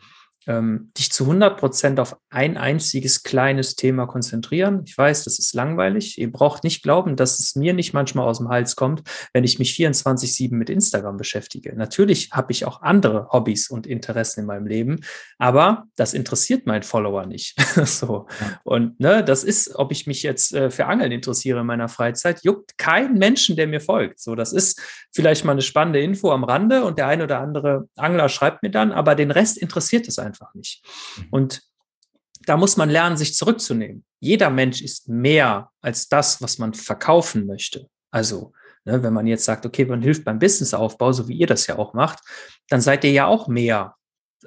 ähm, dich zu 100 Prozent auf ein einziges kleines Thema konzentrieren. Ich weiß, das ist langweilig. Ihr braucht nicht glauben, dass es mir nicht manchmal aus dem Hals kommt, wenn ich mich 24-7 mit Instagram beschäftige. Natürlich habe ich auch andere Hobbys und Interessen in meinem Leben, aber das interessiert meinen Follower nicht. so. Und ne, das ist, ob ich mich jetzt äh, für Angeln interessiere in meiner Freizeit, juckt kein Menschen, der mir folgt. So, das ist vielleicht mal eine spannende Info am Rande und der ein oder andere Angler schreibt mir dann, aber den Rest interessiert es einfach einfach nicht. Mhm. Und da muss man lernen, sich zurückzunehmen. Jeder Mensch ist mehr als das, was man verkaufen möchte. Also, ne, wenn man jetzt sagt, okay, man hilft beim Businessaufbau, so wie ihr das ja auch macht, dann seid ihr ja auch mehr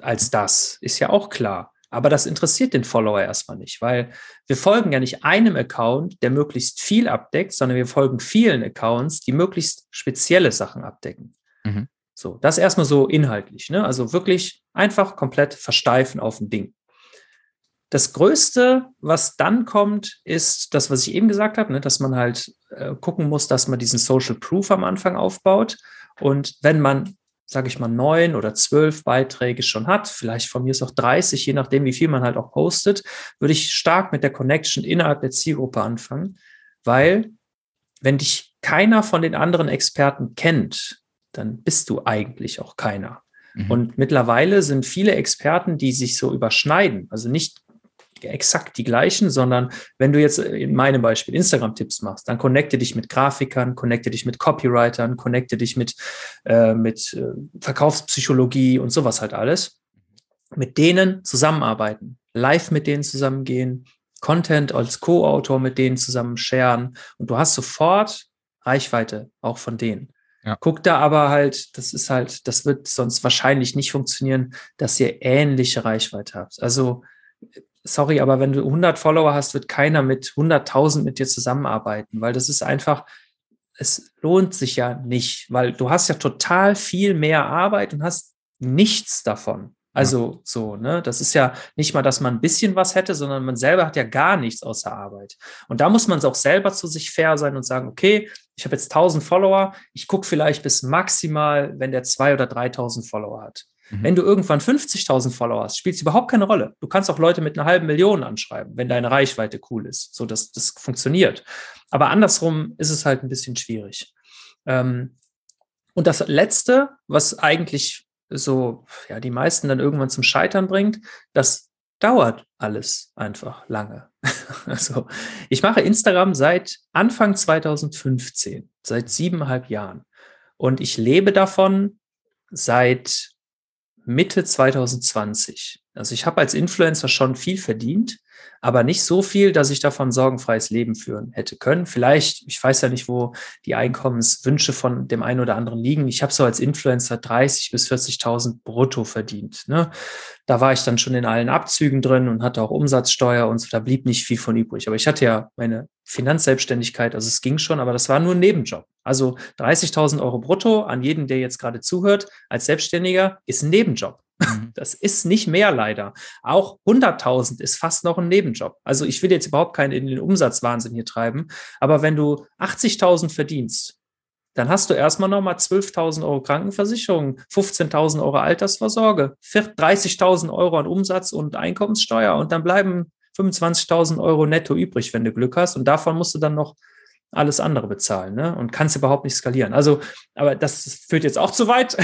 als das. Ist ja auch klar. Aber das interessiert den Follower erstmal nicht, weil wir folgen ja nicht einem Account, der möglichst viel abdeckt, sondern wir folgen vielen Accounts, die möglichst spezielle Sachen abdecken. Mhm. So, das erstmal so inhaltlich. Ne? Also wirklich einfach komplett versteifen auf ein Ding. Das Größte, was dann kommt, ist das, was ich eben gesagt habe, ne? dass man halt äh, gucken muss, dass man diesen Social Proof am Anfang aufbaut. Und wenn man sage ich mal, neun oder zwölf Beiträge schon hat, vielleicht von mir ist auch 30, je nachdem, wie viel man halt auch postet, würde ich stark mit der Connection innerhalb der Zielgruppe anfangen, weil wenn dich keiner von den anderen Experten kennt, dann bist du eigentlich auch keiner. Mhm. Und mittlerweile sind viele Experten, die sich so überschneiden, also nicht exakt die gleichen, sondern wenn du jetzt in meinem Beispiel Instagram-Tipps machst, dann connecte dich mit Grafikern, connecte dich mit Copywritern, connecte dich mit, äh, mit äh, Verkaufspsychologie und sowas halt alles. Mit denen zusammenarbeiten, live mit denen zusammengehen, Content als Co-Autor mit denen zusammen sharen und du hast sofort Reichweite auch von denen. Ja. Guck da aber halt, das ist halt, das wird sonst wahrscheinlich nicht funktionieren, dass ihr ähnliche Reichweite habt. Also, sorry, aber wenn du 100 Follower hast, wird keiner mit 100.000 mit dir zusammenarbeiten, weil das ist einfach, es lohnt sich ja nicht, weil du hast ja total viel mehr Arbeit und hast nichts davon. Also ja. so, ne? Das ist ja nicht mal, dass man ein bisschen was hätte, sondern man selber hat ja gar nichts außer Arbeit. Und da muss man es auch selber zu sich fair sein und sagen, okay, ich habe jetzt 1000 Follower, ich gucke vielleicht bis maximal, wenn der 2.000 oder 3.000 Follower hat. Mhm. Wenn du irgendwann 50.000 Follower hast, spielt es überhaupt keine Rolle. Du kannst auch Leute mit einer halben Million anschreiben, wenn deine Reichweite cool ist, so dass das funktioniert. Aber andersrum ist es halt ein bisschen schwierig. Ähm, und das Letzte, was eigentlich so, ja, die meisten dann irgendwann zum Scheitern bringt, das dauert alles einfach lange. also, ich mache Instagram seit Anfang 2015, seit siebeneinhalb Jahren. Und ich lebe davon seit Mitte 2020. Also ich habe als Influencer schon viel verdient, aber nicht so viel, dass ich davon sorgenfreies Leben führen hätte können. Vielleicht, ich weiß ja nicht, wo die Einkommenswünsche von dem einen oder anderen liegen. Ich habe so als Influencer 30 bis 40.000 brutto verdient. Ne? Da war ich dann schon in allen Abzügen drin und hatte auch Umsatzsteuer und so, da blieb nicht viel von übrig. Aber ich hatte ja meine Finanzselbstständigkeit, also es ging schon, aber das war nur ein Nebenjob. Also 30.000 Euro brutto an jeden, der jetzt gerade zuhört, als Selbstständiger ist ein Nebenjob. Mhm. Das ist nicht mehr leider. Auch 100.000 ist fast noch ein Nebenjob. Also ich will jetzt überhaupt keinen in den Umsatzwahnsinn hier treiben, aber wenn du 80.000 verdienst, dann hast du erstmal nochmal 12.000 Euro Krankenversicherung, 15.000 Euro Altersvorsorge, 30.000 Euro an Umsatz und Einkommenssteuer und dann bleiben 25.000 Euro netto übrig, wenn du Glück hast. Und davon musst du dann noch alles andere bezahlen ne? und kannst überhaupt nicht skalieren. Also, aber das führt jetzt auch zu weit.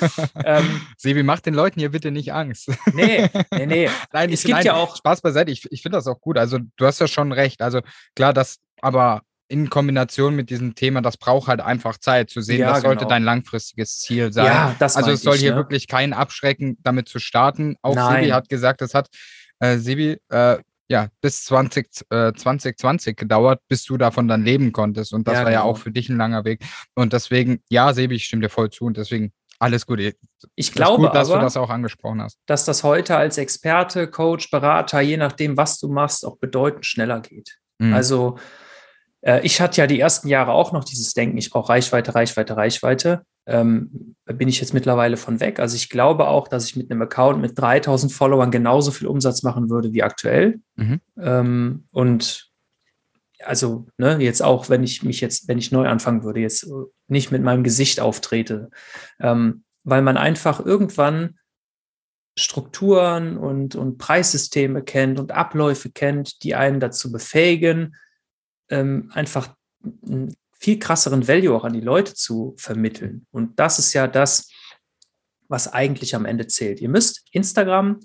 ähm, Sebi, mach den Leuten hier bitte nicht Angst. nee, nee, nee. Nein, es gibt nein, ja auch. Spaß beiseite, ich, ich finde das auch gut. Also, du hast ja schon recht. Also, klar, das, aber in Kombination mit diesem Thema, das braucht halt einfach Zeit zu sehen, ja, das sollte genau. dein langfristiges Ziel sein. Ja, das also es soll ich, hier ne? wirklich kein Abschrecken, damit zu starten. Auch Nein. Sebi hat gesagt, das hat äh, Sebi, äh, ja, bis 20, äh, 2020 gedauert, bis du davon dann leben konntest. Und das ja, war genau. ja auch für dich ein langer Weg. Und deswegen, ja, Sebi, ich stimme dir voll zu. Und deswegen alles gut. Ich glaube gut, dass aber, du das auch angesprochen hast. Dass das heute als Experte, Coach, Berater, je nachdem, was du machst, auch bedeutend schneller geht. Mhm. Also äh, ich hatte ja die ersten Jahre auch noch dieses Denken, ich brauche Reichweite, Reichweite, Reichweite ähm, bin ich jetzt mittlerweile von weg. Also ich glaube auch, dass ich mit einem Account mit 3000 Followern genauso viel Umsatz machen würde wie aktuell. Mhm. Ähm, und also ne, jetzt auch, wenn ich mich jetzt, wenn ich neu anfangen würde, jetzt nicht mit meinem Gesicht auftrete, ähm, weil man einfach irgendwann Strukturen und, und Preissysteme kennt und Abläufe kennt, die einen dazu befähigen, ähm, einfach viel krasseren Value auch an die Leute zu vermitteln. Und das ist ja das, was eigentlich am Ende zählt. Ihr müsst Instagram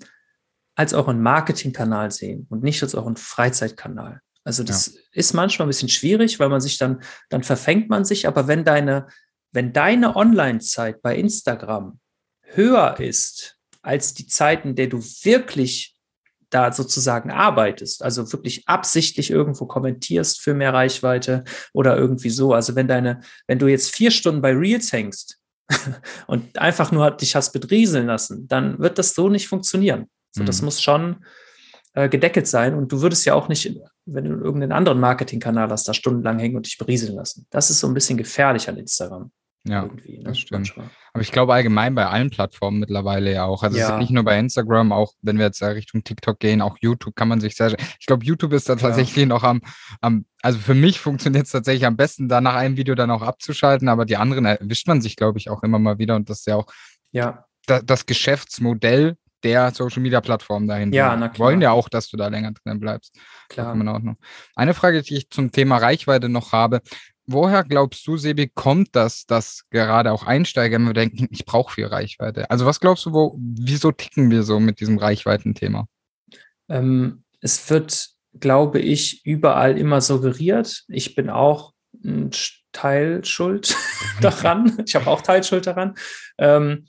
als euren Marketingkanal sehen und nicht als euren Freizeitkanal. Also das ja. ist manchmal ein bisschen schwierig, weil man sich dann, dann verfängt man sich, aber wenn deine, wenn deine Online-Zeit bei Instagram höher ist als die Zeiten, der du wirklich da sozusagen arbeitest, also wirklich absichtlich irgendwo kommentierst für mehr Reichweite oder irgendwie so. Also wenn deine, wenn du jetzt vier Stunden bei Reels hängst und einfach nur dich hast bedrieseln lassen, dann wird das so nicht funktionieren. So, mhm. das muss schon äh, gedeckelt sein und du würdest ja auch nicht, wenn du irgendeinen anderen Marketingkanal hast, da stundenlang hängen und dich berieseln lassen. Das ist so ein bisschen gefährlich an Instagram. Ja, ne? das stimmt. Manchmal. Aber ich glaube allgemein bei allen Plattformen mittlerweile ja auch. Also ja. nicht nur bei Instagram, auch wenn wir jetzt Richtung TikTok gehen, auch YouTube kann man sich sehr. Ich glaube, YouTube ist da tatsächlich ja. noch am, am, also für mich funktioniert es tatsächlich am besten, da nach einem Video dann auch abzuschalten, aber die anderen erwischt man sich, glaube ich, auch immer mal wieder und das ist ja auch ja. da, das Geschäftsmodell der Social Media Plattform dahinter. Ja, na klar. Wollen ja auch, dass du da länger drin bleibst. Klar. In Ordnung. Eine Frage, die ich zum Thema Reichweite noch habe. Woher glaubst du, Sebi, kommt das, dass gerade auch Einsteiger immer denken, ich brauche viel Reichweite? Also was glaubst du, wo, wieso ticken wir so mit diesem Reichweitenthema? Ähm, es wird, glaube ich, überall immer suggeriert. Ich bin auch ein Teil schuld daran. Ich habe auch Teilschuld daran. Ähm,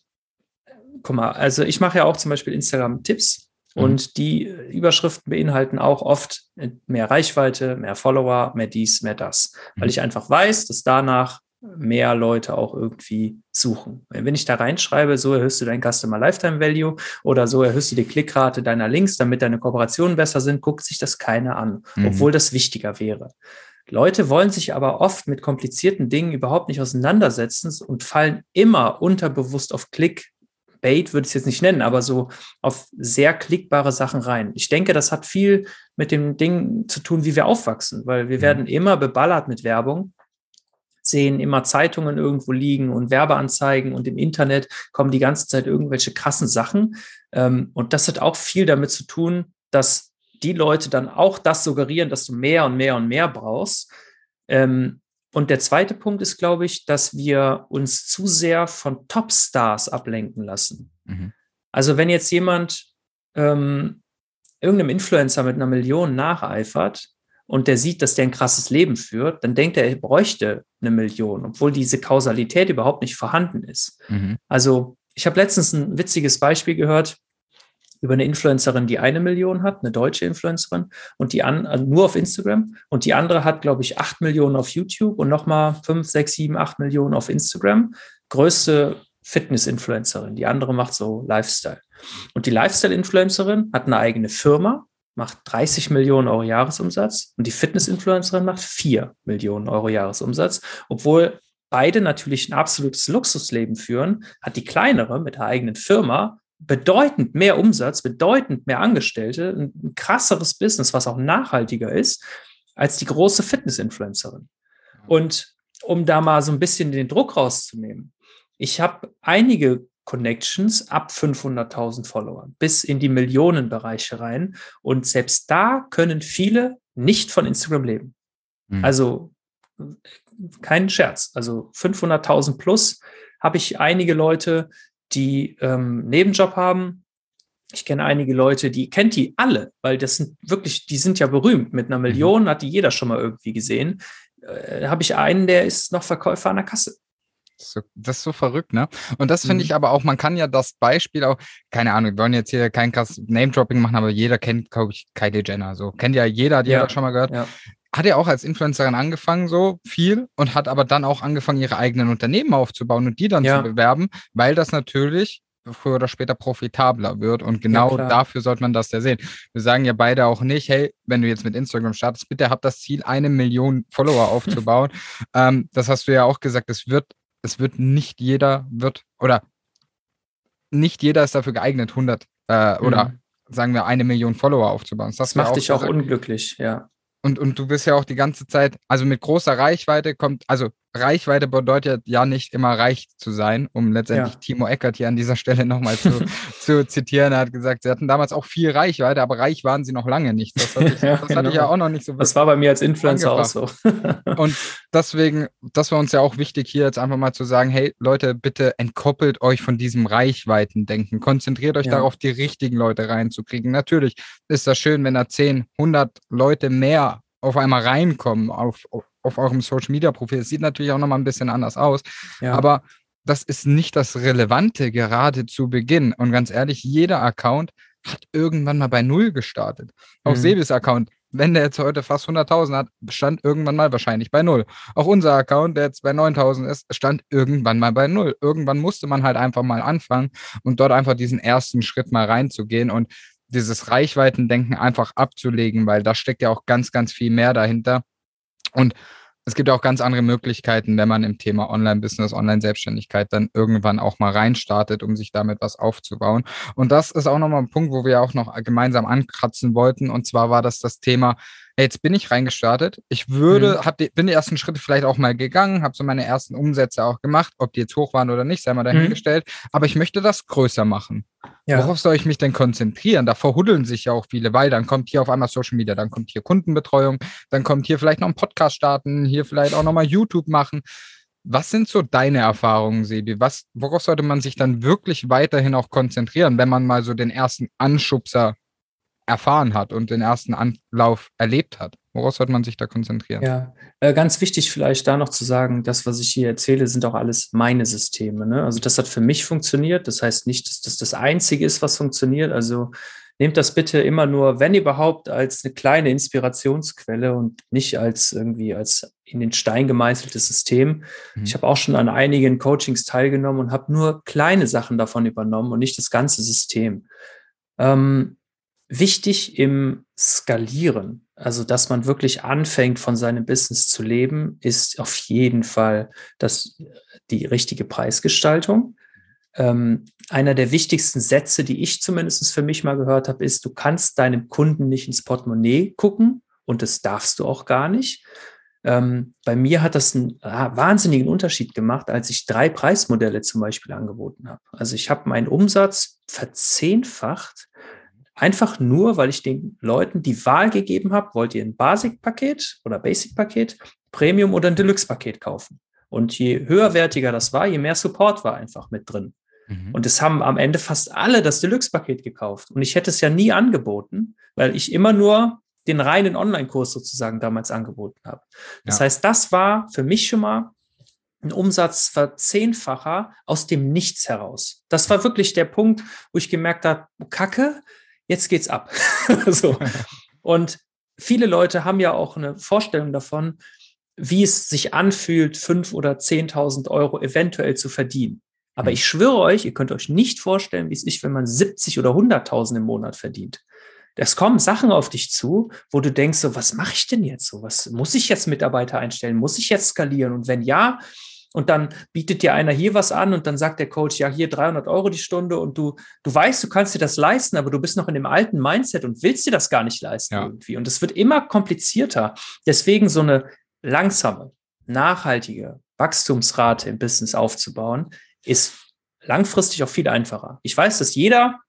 guck mal, also ich mache ja auch zum Beispiel Instagram-Tipps. Und die Überschriften beinhalten auch oft mehr Reichweite, mehr Follower, mehr dies, mehr das, mhm. weil ich einfach weiß, dass danach mehr Leute auch irgendwie suchen. Wenn ich da reinschreibe, so erhöhst du dein Customer Lifetime Value oder so erhöhst du die Klickrate deiner Links, damit deine Kooperationen besser sind, guckt sich das keiner an, mhm. obwohl das wichtiger wäre. Leute wollen sich aber oft mit komplizierten Dingen überhaupt nicht auseinandersetzen und fallen immer unterbewusst auf Klick, Bait würde ich es jetzt nicht nennen, aber so auf sehr klickbare Sachen rein. Ich denke, das hat viel mit dem Ding zu tun, wie wir aufwachsen, weil wir mhm. werden immer beballert mit Werbung, sehen immer Zeitungen irgendwo liegen und Werbeanzeigen und im Internet kommen die ganze Zeit irgendwelche krassen Sachen. Ähm, und das hat auch viel damit zu tun, dass die Leute dann auch das suggerieren, dass du mehr und mehr und mehr brauchst. Ähm, und der zweite Punkt ist, glaube ich, dass wir uns zu sehr von Topstars ablenken lassen. Mhm. Also wenn jetzt jemand ähm, irgendeinem Influencer mit einer Million nacheifert und der sieht, dass der ein krasses Leben führt, dann denkt er, er bräuchte eine Million, obwohl diese Kausalität überhaupt nicht vorhanden ist. Mhm. Also ich habe letztens ein witziges Beispiel gehört über eine Influencerin, die eine Million hat, eine deutsche Influencerin, und die an, also nur auf Instagram. Und die andere hat, glaube ich, acht Millionen auf YouTube und nochmal fünf, sechs, sieben, acht Millionen auf Instagram. Größte Fitness-Influencerin. Die andere macht so Lifestyle. Und die Lifestyle-Influencerin hat eine eigene Firma, macht 30 Millionen Euro Jahresumsatz und die Fitness-Influencerin macht 4 Millionen Euro Jahresumsatz, obwohl beide natürlich ein absolutes Luxusleben führen, hat die kleinere mit der eigenen Firma bedeutend mehr Umsatz, bedeutend mehr Angestellte, ein, krasseres Business, was auch nachhaltiger ist, als die große Fitness-Influencerin. Und um da mal so ein bisschen den Druck rauszunehmen, ich habe einige Connections ab 500.000 Followern bis in die Millionenbereiche rein. Und selbst da können viele nicht von Instagram leben. Mhm. Also kein Scherz. Also 500.000 plus habe ich einige Leute, die ähm, Nebenjob haben. Ich kenne einige Leute, die kennt die alle, weil das sind wirklich, die sind ja berühmt. Mit einer mhm. Million hat die jeder schon mal irgendwie gesehen. Äh, habe ich einen, der ist noch Verkäufer an der Kasse. So, das ist so verrückt, ne? Und das finde mhm. ich aber auch, man kann ja das Beispiel auch, keine Ahnung, wir wollen jetzt hier kein krass Name-Dropping machen, aber jeder kennt, glaube ich, Kylie Jenner. So kennt ja jeder, hat ja. jeder schon mal gehört. Ja hat ja auch als Influencerin angefangen, so viel, und hat aber dann auch angefangen, ihre eigenen Unternehmen aufzubauen und die dann ja. zu bewerben, weil das natürlich früher oder später profitabler wird. Und genau ja, dafür sollte man das ja sehen. Wir sagen ja beide auch nicht, hey, wenn du jetzt mit Instagram startest, bitte hab das Ziel, eine Million Follower aufzubauen. ähm, das hast du ja auch gesagt, es wird, es wird nicht jeder, wird, oder nicht jeder ist dafür geeignet, 100 äh, mhm. oder sagen wir eine Million Follower aufzubauen. Das, das macht dich auch unglücklich, ja. Und, und du bist ja auch die ganze Zeit, also mit großer Reichweite kommt, also Reichweite bedeutet ja nicht immer reich zu sein, um letztendlich ja. Timo Eckert hier an dieser Stelle nochmal zu, zu zitieren. Er hat gesagt, sie hatten damals auch viel Reichweite, aber reich waren sie noch lange nicht. Das hatte ich ja, das genau. hatte ich ja auch noch nicht so. Das war bei mir als Influencer auch so. und deswegen, das war uns ja auch wichtig, hier jetzt einfach mal zu sagen, hey Leute, bitte entkoppelt euch von diesem Reichweitendenken. Konzentriert euch ja. darauf, die richtigen Leute reinzukriegen. Natürlich ist das schön, wenn da 10, 100 Leute mehr auf einmal reinkommen auf, auf eurem Social Media Profil. Es sieht natürlich auch nochmal ein bisschen anders aus. Ja. Aber das ist nicht das Relevante gerade zu Beginn. Und ganz ehrlich, jeder Account hat irgendwann mal bei Null gestartet. Auch mhm. Sebis Account, wenn der jetzt heute fast 100.000 hat, stand irgendwann mal wahrscheinlich bei Null. Auch unser Account, der jetzt bei 9.000 ist, stand irgendwann mal bei Null. Irgendwann musste man halt einfach mal anfangen und dort einfach diesen ersten Schritt mal reinzugehen und dieses Reichweitendenken einfach abzulegen, weil da steckt ja auch ganz, ganz viel mehr dahinter. Und es gibt auch ganz andere Möglichkeiten, wenn man im Thema Online-Business, Online-Selbstständigkeit dann irgendwann auch mal reinstartet, um sich damit was aufzubauen. Und das ist auch nochmal ein Punkt, wo wir auch noch gemeinsam ankratzen wollten. Und zwar war das das Thema, jetzt bin ich reingestartet. Ich würde, mhm. hab die, bin die ersten Schritte vielleicht auch mal gegangen, habe so meine ersten Umsätze auch gemacht, ob die jetzt hoch waren oder nicht, sei mal dahingestellt. Mhm. Aber ich möchte das größer machen. Ja. Worauf soll ich mich denn konzentrieren? Da verhuddeln sich ja auch viele, weil dann kommt hier auf einmal Social Media, dann kommt hier Kundenbetreuung, dann kommt hier vielleicht noch ein Podcast starten, hier vielleicht auch nochmal YouTube machen. Was sind so deine Erfahrungen, Sebi? Was, worauf sollte man sich dann wirklich weiterhin auch konzentrieren, wenn man mal so den ersten Anschubser erfahren hat und den ersten Anlauf erlebt hat? Woraus sollte man sich da konzentrieren? Ja, äh, ganz wichtig vielleicht da noch zu sagen, das, was ich hier erzähle, sind auch alles meine Systeme. Ne? Also das hat für mich funktioniert. Das heißt nicht, dass das das Einzige ist, was funktioniert. Also nehmt das bitte immer nur, wenn überhaupt, als eine kleine Inspirationsquelle und nicht als irgendwie als in den Stein gemeißeltes System. Mhm. Ich habe auch schon an einigen Coachings teilgenommen und habe nur kleine Sachen davon übernommen und nicht das ganze System. Ähm, wichtig im Skalieren, also dass man wirklich anfängt, von seinem Business zu leben, ist auf jeden Fall das, die richtige Preisgestaltung. Ähm, einer der wichtigsten Sätze, die ich zumindest für mich mal gehört habe, ist, du kannst deinem Kunden nicht ins Portemonnaie gucken und das darfst du auch gar nicht. Ähm, bei mir hat das einen ah, wahnsinnigen Unterschied gemacht, als ich drei Preismodelle zum Beispiel angeboten habe. Also ich habe meinen Umsatz verzehnfacht Einfach nur, weil ich den Leuten die Wahl gegeben habe, wollt ihr ein Basic-Paket oder Basic-Paket, Premium oder ein Deluxe-Paket kaufen. Und je höherwertiger das war, je mehr Support war einfach mit drin. Mhm. Und es haben am Ende fast alle das Deluxe-Paket gekauft. Und ich hätte es ja nie angeboten, weil ich immer nur den reinen Online-Kurs sozusagen damals angeboten habe. Das ja. heißt, das war für mich schon mal ein Umsatzverzehnfacher aus dem Nichts heraus. Das war wirklich der Punkt, wo ich gemerkt habe, Kacke, jetzt geht's ab. so. Und viele Leute haben ja auch eine Vorstellung davon, wie es sich anfühlt, fünf oder 10.000 Euro eventuell zu verdienen. Aber mhm. ich schwöre euch, ihr könnt euch nicht vorstellen, wie es ist, wenn man 70 oder 100.000 im Monat verdient. Es kommen Sachen auf dich zu, wo du denkst, so, was mache ich denn jetzt so? Was muss ich jetzt Mitarbeiter einstellen? Muss ich jetzt skalieren? Und wenn ja, und dann bietet dir einer hier was an und dann sagt der Coach, ja, hier 300 Euro die Stunde und du, du weißt, du kannst dir das leisten, aber du bist noch in dem alten Mindset und willst dir das gar nicht leisten ja. irgendwie. Und es wird immer komplizierter. Deswegen so eine langsame, nachhaltige Wachstumsrate im Business aufzubauen, ist langfristig auch viel einfacher. Ich weiß, dass jeder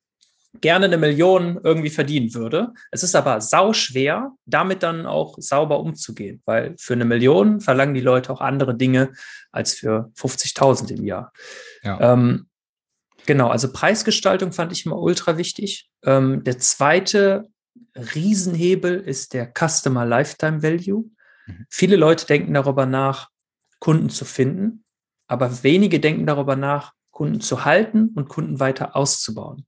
gerne eine Million irgendwie verdienen würde. Es ist aber sau schwer, damit dann auch sauber umzugehen, weil für eine Million verlangen die Leute auch andere Dinge als für 50.000 im Jahr. Ja. Ähm, genau, also Preisgestaltung fand ich immer ultra wichtig. Ähm, der zweite Riesenhebel ist der Customer Lifetime Value. Mhm. Viele Leute denken darüber nach, Kunden zu finden, aber wenige denken darüber nach, Kunden zu halten und Kunden weiter auszubauen.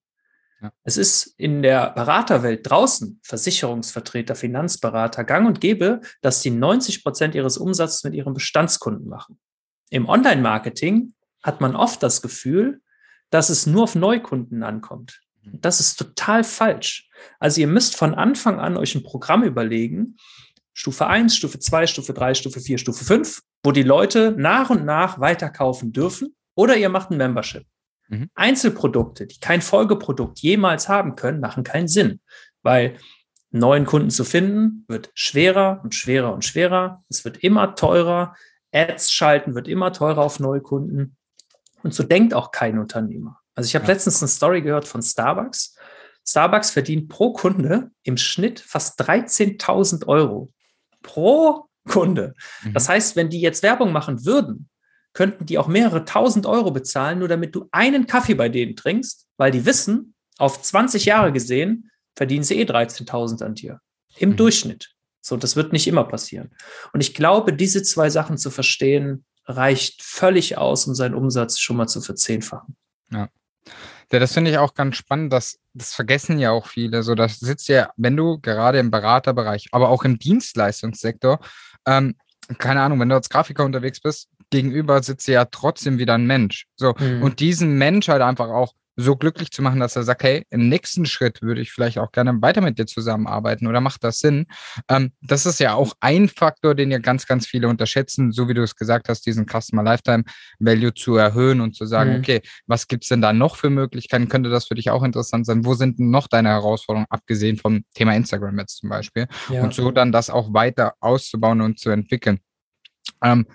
Es ist in der Beraterwelt draußen, Versicherungsvertreter, Finanzberater, gang und gäbe, dass die 90 Prozent ihres Umsatzes mit ihren Bestandskunden machen. Im Online-Marketing hat man oft das Gefühl, dass es nur auf Neukunden ankommt. Mhm. Das ist total falsch. Also ihr müsst von Anfang an euch ein Programm überlegen, Stufe 1, Stufe 2, Stufe 3, Stufe 4, Stufe 5, wo die Leute nach und nach weiterkaufen dürfen oder ihr macht ein Membership. Mhm. Einzelprodukte, die kein Folgeprodukt jemals haben können, machen keinen Sinn, weil neuen Kunden zu finden wird schwerer und schwerer und schwerer. Es wird immer teurer. Ads schalten wird immer teurer auf Neukunden. Und so denkt auch kein Unternehmer. Also ich habe ja. letztens eine Story gehört von Starbucks. Starbucks verdient pro Kunde im Schnitt fast 13.000 Euro pro Kunde. Mhm. Das heißt, wenn die jetzt Werbung machen würden, könnten die auch mehrere tausend Euro bezahlen, nur damit du einen Kaffee bei denen trinkst, weil die wissen, auf 20 Jahre gesehen, verdienen sie eh 13.000 an dir. Im mhm. Durchschnitt. So, das wird nicht immer passieren. Und ich glaube, diese zwei Sachen zu verstehen, reicht völlig aus, um seinen Umsatz schon mal zu verzehnfachen. Ja. Ja, das finde ich auch ganz spannend. Das, das vergessen ja auch viele. So, das sitzt ja, wenn du gerade im Beraterbereich, aber auch im Dienstleistungssektor, ähm, keine Ahnung, wenn du als Grafiker unterwegs bist, gegenüber sitzt ja trotzdem wieder ein Mensch. So, mhm. und diesen Mensch halt einfach auch so glücklich zu machen, dass er sagt, hey, im nächsten Schritt würde ich vielleicht auch gerne weiter mit dir zusammenarbeiten oder macht das Sinn? Ähm, das ist ja auch ein Faktor, den ja ganz, ganz viele unterschätzen, so wie du es gesagt hast, diesen Customer Lifetime Value zu erhöhen und zu sagen, mhm. okay, was gibt's denn da noch für Möglichkeiten? Könnte das für dich auch interessant sein? Wo sind denn noch deine Herausforderungen, abgesehen vom Thema Instagram jetzt zum Beispiel? Ja. Und so dann das auch weiter auszubauen und zu entwickeln. Ähm,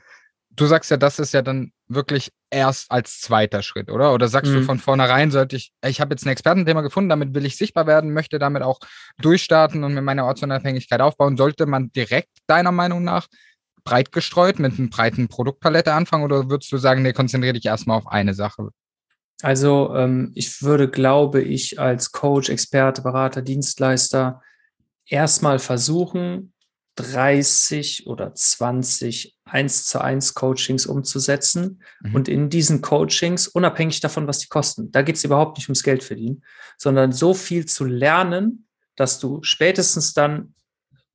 du sagst ja, das ist ja dann wirklich erst als zweiter Schritt, oder? Oder sagst mhm. du von vornherein, sollte ich, ich habe jetzt ein Expertenthema gefunden, damit will ich sichtbar werden, möchte damit auch durchstarten und mir meine Ortsunabhängigkeit aufbauen. Sollte man direkt deiner Meinung nach breit gestreut mit einer breiten Produktpalette anfangen oder würdest du sagen, nee, konzentriere dich erstmal auf eine Sache? Also ähm, ich würde, glaube ich, als Coach, Experte, Berater, Dienstleister erstmal versuchen, 30 oder 20 1 zu 1 Coachings umzusetzen. Mhm. Und in diesen Coachings, unabhängig davon, was die kosten, da geht es überhaupt nicht ums Geld verdienen, sondern so viel zu lernen, dass du spätestens dann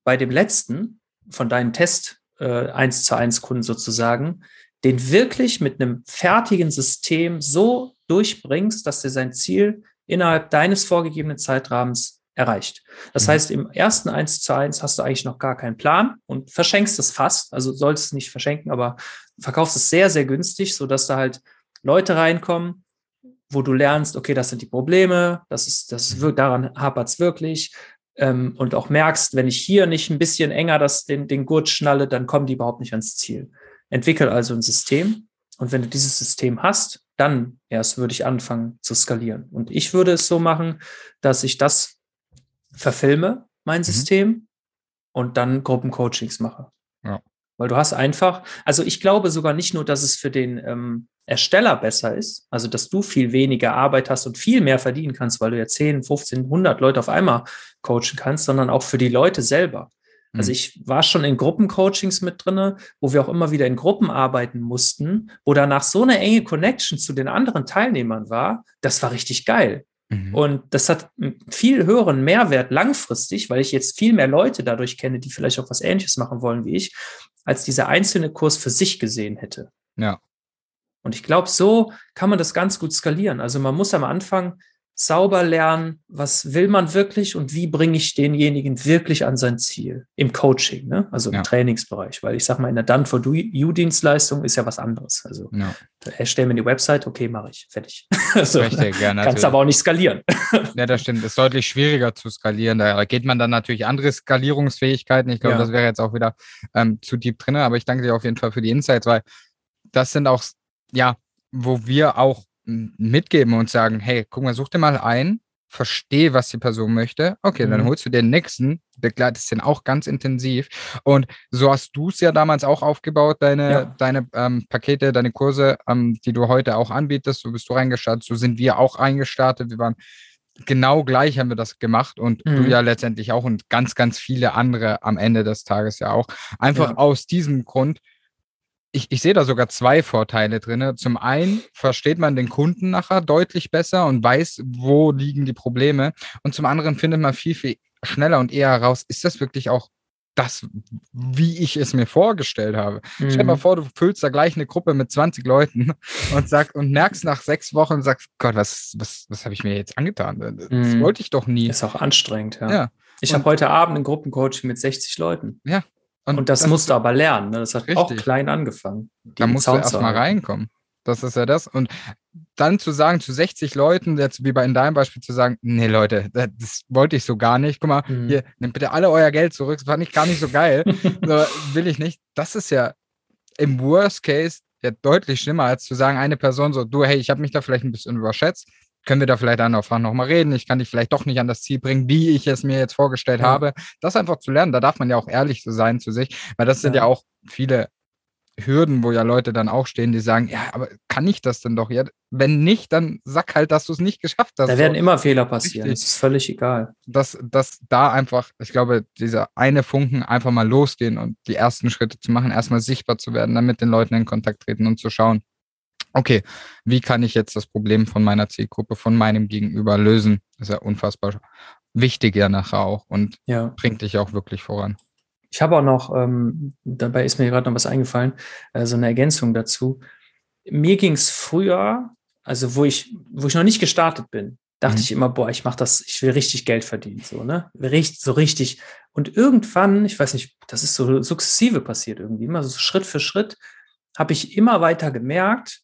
bei dem letzten von deinen Test äh, 1 zu 1 Kunden sozusagen, den wirklich mit einem fertigen System so durchbringst, dass er sein Ziel innerhalb deines vorgegebenen Zeitrahmens erreicht. Das mhm. heißt, im ersten 1 zu 1 hast du eigentlich noch gar keinen Plan und verschenkst es fast. Also sollst es nicht verschenken, aber verkaufst es sehr, sehr günstig, sodass da halt Leute reinkommen, wo du lernst, okay, das sind die Probleme, das ist, das wird, daran hapert es wirklich. Ähm, und auch merkst, wenn ich hier nicht ein bisschen enger das, den, den Gurt schnalle, dann kommen die überhaupt nicht ans Ziel. Entwickel also ein System. Und wenn du dieses System hast, dann erst würde ich anfangen zu skalieren. Und ich würde es so machen, dass ich das verfilme mein mhm. System und dann Gruppencoachings mache. Ja. Weil du hast einfach, also ich glaube sogar nicht nur, dass es für den ähm, Ersteller besser ist, also dass du viel weniger Arbeit hast und viel mehr verdienen kannst, weil du ja 10, 15, 100 Leute auf einmal coachen kannst, sondern auch für die Leute selber. Also mhm. ich war schon in Gruppencoachings mit drinne, wo wir auch immer wieder in Gruppen arbeiten mussten, wo danach so eine enge Connection zu den anderen Teilnehmern war, das war richtig geil. Mhm. Und das hat einen viel höheren Mehrwert langfristig, weil ich jetzt viel mehr Leute dadurch kenne, die vielleicht auch was Ähnliches machen wollen wie ich, als dieser einzelne Kurs für sich gesehen hätte. Ja. Und ich glaube, so kann man das ganz gut skalieren. Also man muss am Anfang sauber lernen, was will man wirklich und wie bringe ich denjenigen wirklich an sein Ziel im Coaching, ne? also im ja. Trainingsbereich, weil ich sage mal, in der Done for You-Dienstleistung ist ja was anderes. Also ja. erstellen wir die Website, okay, mache ich, fertig. so, Richtig, ja, Kannst aber auch nicht skalieren. ja, das stimmt. Ist deutlich schwieriger zu skalieren. Da geht man dann natürlich andere Skalierungsfähigkeiten. Ich glaube, ja. das wäre jetzt auch wieder ähm, zu deep drin, aber ich danke dir auf jeden Fall für die Insights, weil das sind auch, ja, wo wir auch mitgeben und sagen, hey, guck mal, such dir mal ein, verstehe, was die Person möchte. Okay, mhm. dann holst du den nächsten, begleitest den auch ganz intensiv. Und so hast du es ja damals auch aufgebaut, deine, ja. deine ähm, Pakete, deine Kurse, ähm, die du heute auch anbietest. So bist du reingestartet, so sind wir auch eingestartet. Wir waren genau gleich haben wir das gemacht und mhm. du ja letztendlich auch und ganz, ganz viele andere am Ende des Tages ja auch. Einfach ja. aus diesem Grund, ich, ich sehe da sogar zwei Vorteile drin. Zum einen versteht man den Kunden nachher deutlich besser und weiß, wo liegen die Probleme. Und zum anderen findet man viel, viel schneller und eher heraus, ist das wirklich auch das, wie ich es mir vorgestellt habe. Mhm. Stell dir mal mhm. vor, du füllst da gleich eine Gruppe mit 20 Leuten und sag, und merkst nach sechs Wochen und sagst, Gott, was, was, was habe ich mir jetzt angetan? Das mhm. wollte ich doch nie. Ist auch anstrengend, ja. ja. Ich habe heute Abend ein Gruppencoaching mit 60 Leuten. Ja. Und, und das, das musst du aber lernen. Ne? Das hat richtig. auch klein angefangen. Da musst Sound du erstmal reinkommen. Das ist ja das. Und dann zu sagen, zu 60 Leuten, jetzt wie bei in deinem Beispiel zu sagen, nee, Leute, das, wollte ich so gar nicht. Guck mal, mhm. hier, nehmt bitte alle euer Geld zurück. Das fand ich gar nicht so geil. so, will ich nicht. Das ist ja im Worst Case ja deutlich schlimmer, als zu sagen, eine Person so, du, hey, ich habe mich da vielleicht ein bisschen überschätzt können wir da vielleicht einfach nochmal reden? Ich kann dich vielleicht doch nicht an das Ziel bringen, wie ich es mir jetzt vorgestellt ja. habe. Das einfach zu lernen, da darf man ja auch ehrlich sein zu sich, weil das sind ja, ja auch viele Hürden, wo ja Leute dann auch stehen, die sagen, ja, aber kann ich das denn doch? Ja, wenn nicht, dann sag halt, dass du es nicht geschafft hast. Da werden so. immer Fehler passieren. Richtig. Das ist völlig egal. Dass, dass da einfach, ich glaube, dieser eine Funken einfach mal losgehen und die ersten Schritte zu machen, erstmal sichtbar zu werden, dann mit den Leuten in Kontakt treten und zu schauen, okay, wie kann ich jetzt das Problem von meiner Zielgruppe, von meinem Gegenüber lösen? Das ist ja unfassbar wichtig ja nachher auch und ja. bringt dich auch wirklich voran. Ich habe auch noch, ähm, dabei ist mir gerade noch was eingefallen, äh, so eine Ergänzung dazu. Mir ging es früher also wo ich, wo ich noch nicht gestartet bin, dachte mhm. ich immer, boah, ich mache das, ich will richtig Geld verdienen, so, ne? Richtig, so richtig. Und irgendwann, ich weiß nicht, das ist so sukzessive passiert irgendwie, immer so Schritt für Schritt, habe ich immer weiter gemerkt,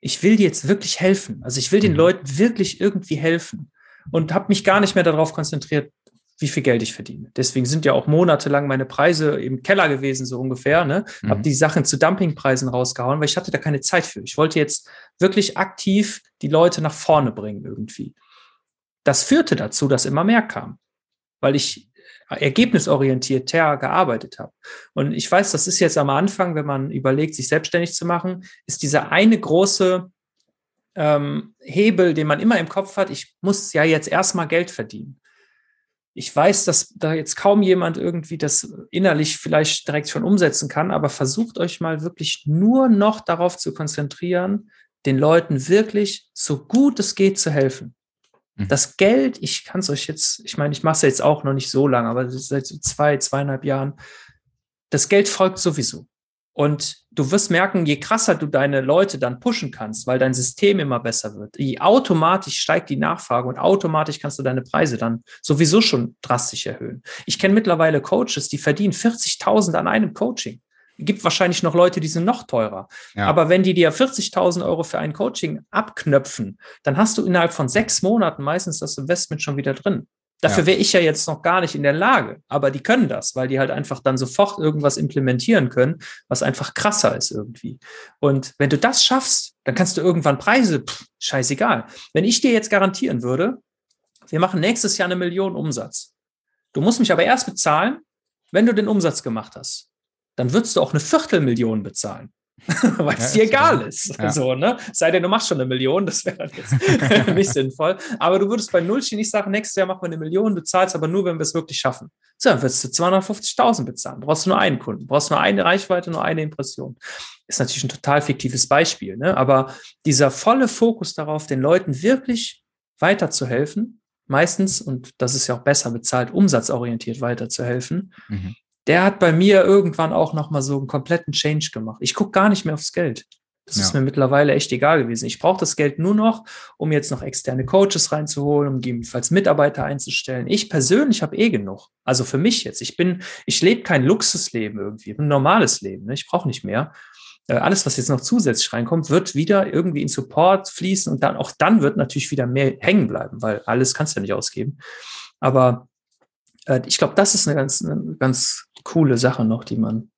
ich will jetzt wirklich helfen. Also ich will den mhm. Leuten wirklich irgendwie helfen und habe mich gar nicht mehr darauf konzentriert, wie viel Geld ich verdiene. Deswegen sind ja auch monatelang meine Preise im Keller gewesen, so ungefähr. Ne? Mhm. Habe die Sachen zu Dumpingpreisen rausgehauen, weil ich hatte da keine Zeit für. Ich wollte jetzt wirklich aktiv die Leute nach vorne bringen irgendwie. Das führte dazu, dass immer mehr kam, weil ich ergebnisorientierter gearbeitet habe. Und ich weiß, das ist jetzt am Anfang, wenn man überlegt, sich selbstständig zu machen, ist dieser eine große ähm, Hebel, den man immer im Kopf hat, ich muss ja jetzt erstmal Geld verdienen. Ich weiß, dass da jetzt kaum jemand irgendwie das innerlich vielleicht direkt schon umsetzen kann, aber versucht euch mal wirklich nur noch darauf zu konzentrieren, den Leuten wirklich so gut es geht zu helfen. Mhm. Das Geld, ich kann es euch jetzt, ich meine, ich mache es jetzt auch noch nicht so lange, aber seit zwei, zweieinhalb Jahren, das Geld folgt sowieso. Und du wirst merken, je krasser du deine Leute dann pushen kannst, weil dein System immer besser wird, je automatisch steigt die Nachfrage und automatisch kannst du deine Preise dann sowieso schon drastisch erhöhen. Ich kenne mittlerweile Coaches, die verdienen 40.000 an einem Coaching gibt wahrscheinlich noch Leute, die sind noch teurer. Ja. Aber wenn die dir 40.000 Euro für ein Coaching abknöpfen, dann hast du innerhalb von sechs Monaten meistens das Investment schon wieder drin. Dafür ja. wäre ich ja jetzt noch gar nicht in der Lage, aber die können das, weil die halt einfach dann sofort irgendwas implementieren können, was einfach krasser ist irgendwie. Und wenn du das schaffst, dann kannst du irgendwann Preise, pff, scheißegal. Wenn ich dir jetzt garantieren würde, wir machen nächstes Jahr eine Million Umsatz. Du musst mich aber erst bezahlen, wenn du den Umsatz gemacht hast dann würdest du auch eine Viertelmillion bezahlen. Weil es ja, dir egal ist. Ja. So, ne? Sei denn, du machst schon eine Million, das wäre dann jetzt nicht sinnvoll. Aber du würdest bei Nullchen nicht sagen, nächstes Jahr machen wir eine Million, du zahlst aber nur, wenn wir es wirklich schaffen. So, dann würdest du 250.000 bezahlen. Brauchst du nur einen Kunden, brauchst nur eine Reichweite, nur eine Impression. Ist natürlich ein total fiktives Beispiel, ne? aber dieser volle Fokus darauf, den Leuten wirklich weiterzuhelfen, meistens, und das ist ja auch besser bezahlt, umsatzorientiert weiterzuhelfen, mhm der hat bei mir irgendwann auch nochmal so einen kompletten Change gemacht. Ich gucke gar nicht mehr aufs Geld. Das ja. ist mir mittlerweile echt egal gewesen. Ich brauche das Geld nur noch, um jetzt noch externe Coaches reinzuholen, um gegebenenfalls Mitarbeiter einzustellen. Ich persönlich habe eh genug. Also für mich jetzt. Ich bin, ich lebe kein Luxusleben irgendwie, ein normales Leben. Ne? Ich brauche nicht mehr. Äh, alles, was jetzt noch zusätzlich reinkommt, wird wieder irgendwie in Support fließen und dann auch dann wird natürlich wieder mehr hängen bleiben, weil alles kannst du ja nicht ausgeben. Aber äh, ich glaube, das ist eine ganz, eine ganz coole Sache noch, die man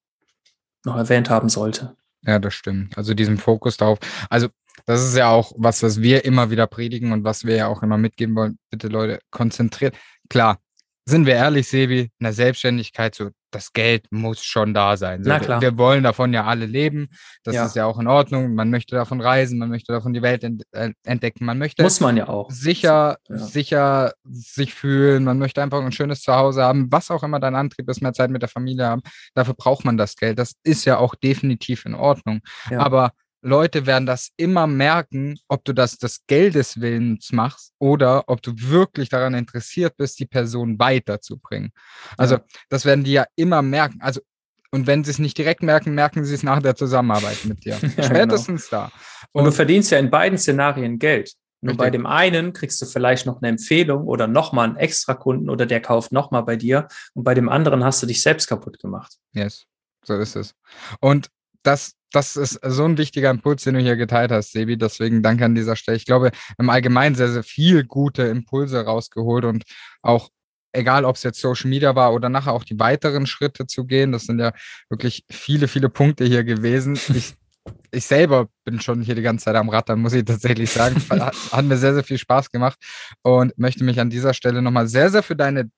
noch erwähnt haben sollte. Ja, das stimmt. Also diesen Fokus darauf. Also das ist ja auch was, was wir immer wieder predigen und was wir ja auch immer mitgeben wollen. Bitte Leute, konzentriert. Klar, sind wir ehrlich, Sebi, in der Selbstständigkeit, so das Geld muss schon da sein. So, Na klar. Wir, wollen davon ja alle leben. Das ja. ist ja auch in Ordnung. Man möchte davon reisen, man möchte davon die Welt äh, entdecken. Man möchte muss man ja auch sicher, ja. sicher sich fühlen. Man möchte einfach ein schönes Zuhause haben, was auch immer dein Antrieb ist, mehr Zeit mit der Familie haben. Dafür braucht man das Geld. Das ist ja auch definitiv in Ordnung. Ja. Aber Leute werden das immer merken, ob du das des Geldes Willens machst oder ob du wirklich daran interessiert bist, die Person weiterzubringen. Also ja. das werden die ja immer merken. Also und wenn sie es nicht direkt merken, merken sie es nach der Zusammenarbeit mit dir. ja, Spätestens genau. da. Und, und, du verdienst ja in beiden Szenarien Geld. Nur bei dem einen kriegst du vielleicht noch eine Empfehlung oder nochmal einen extra Kunden oder der kauft nochmal bei dir. Und bei dem anderen hast du dich selbst kaputt gemacht. Yes, so ist es. Und das, das ist so ein wichtiger Impuls, den du hier geteilt hast, Sebi. Deswegen danke an dieser Stelle. Ich glaube, im Allgemeinen sehr, sehr viel gute Impulse rausgeholt und auch egal ob es jetzt Social Media war oder nachher auch die weiteren Schritte zu gehen. Das sind ja wirklich viele, viele Punkte hier gewesen. Ich, ich selber bin schon hier die ganze Zeit am Rattern, muss ich tatsächlich sagen. Hat mir sehr, sehr viel Spaß gemacht und möchte mich an dieser Stelle nochmal sehr, sehr für deine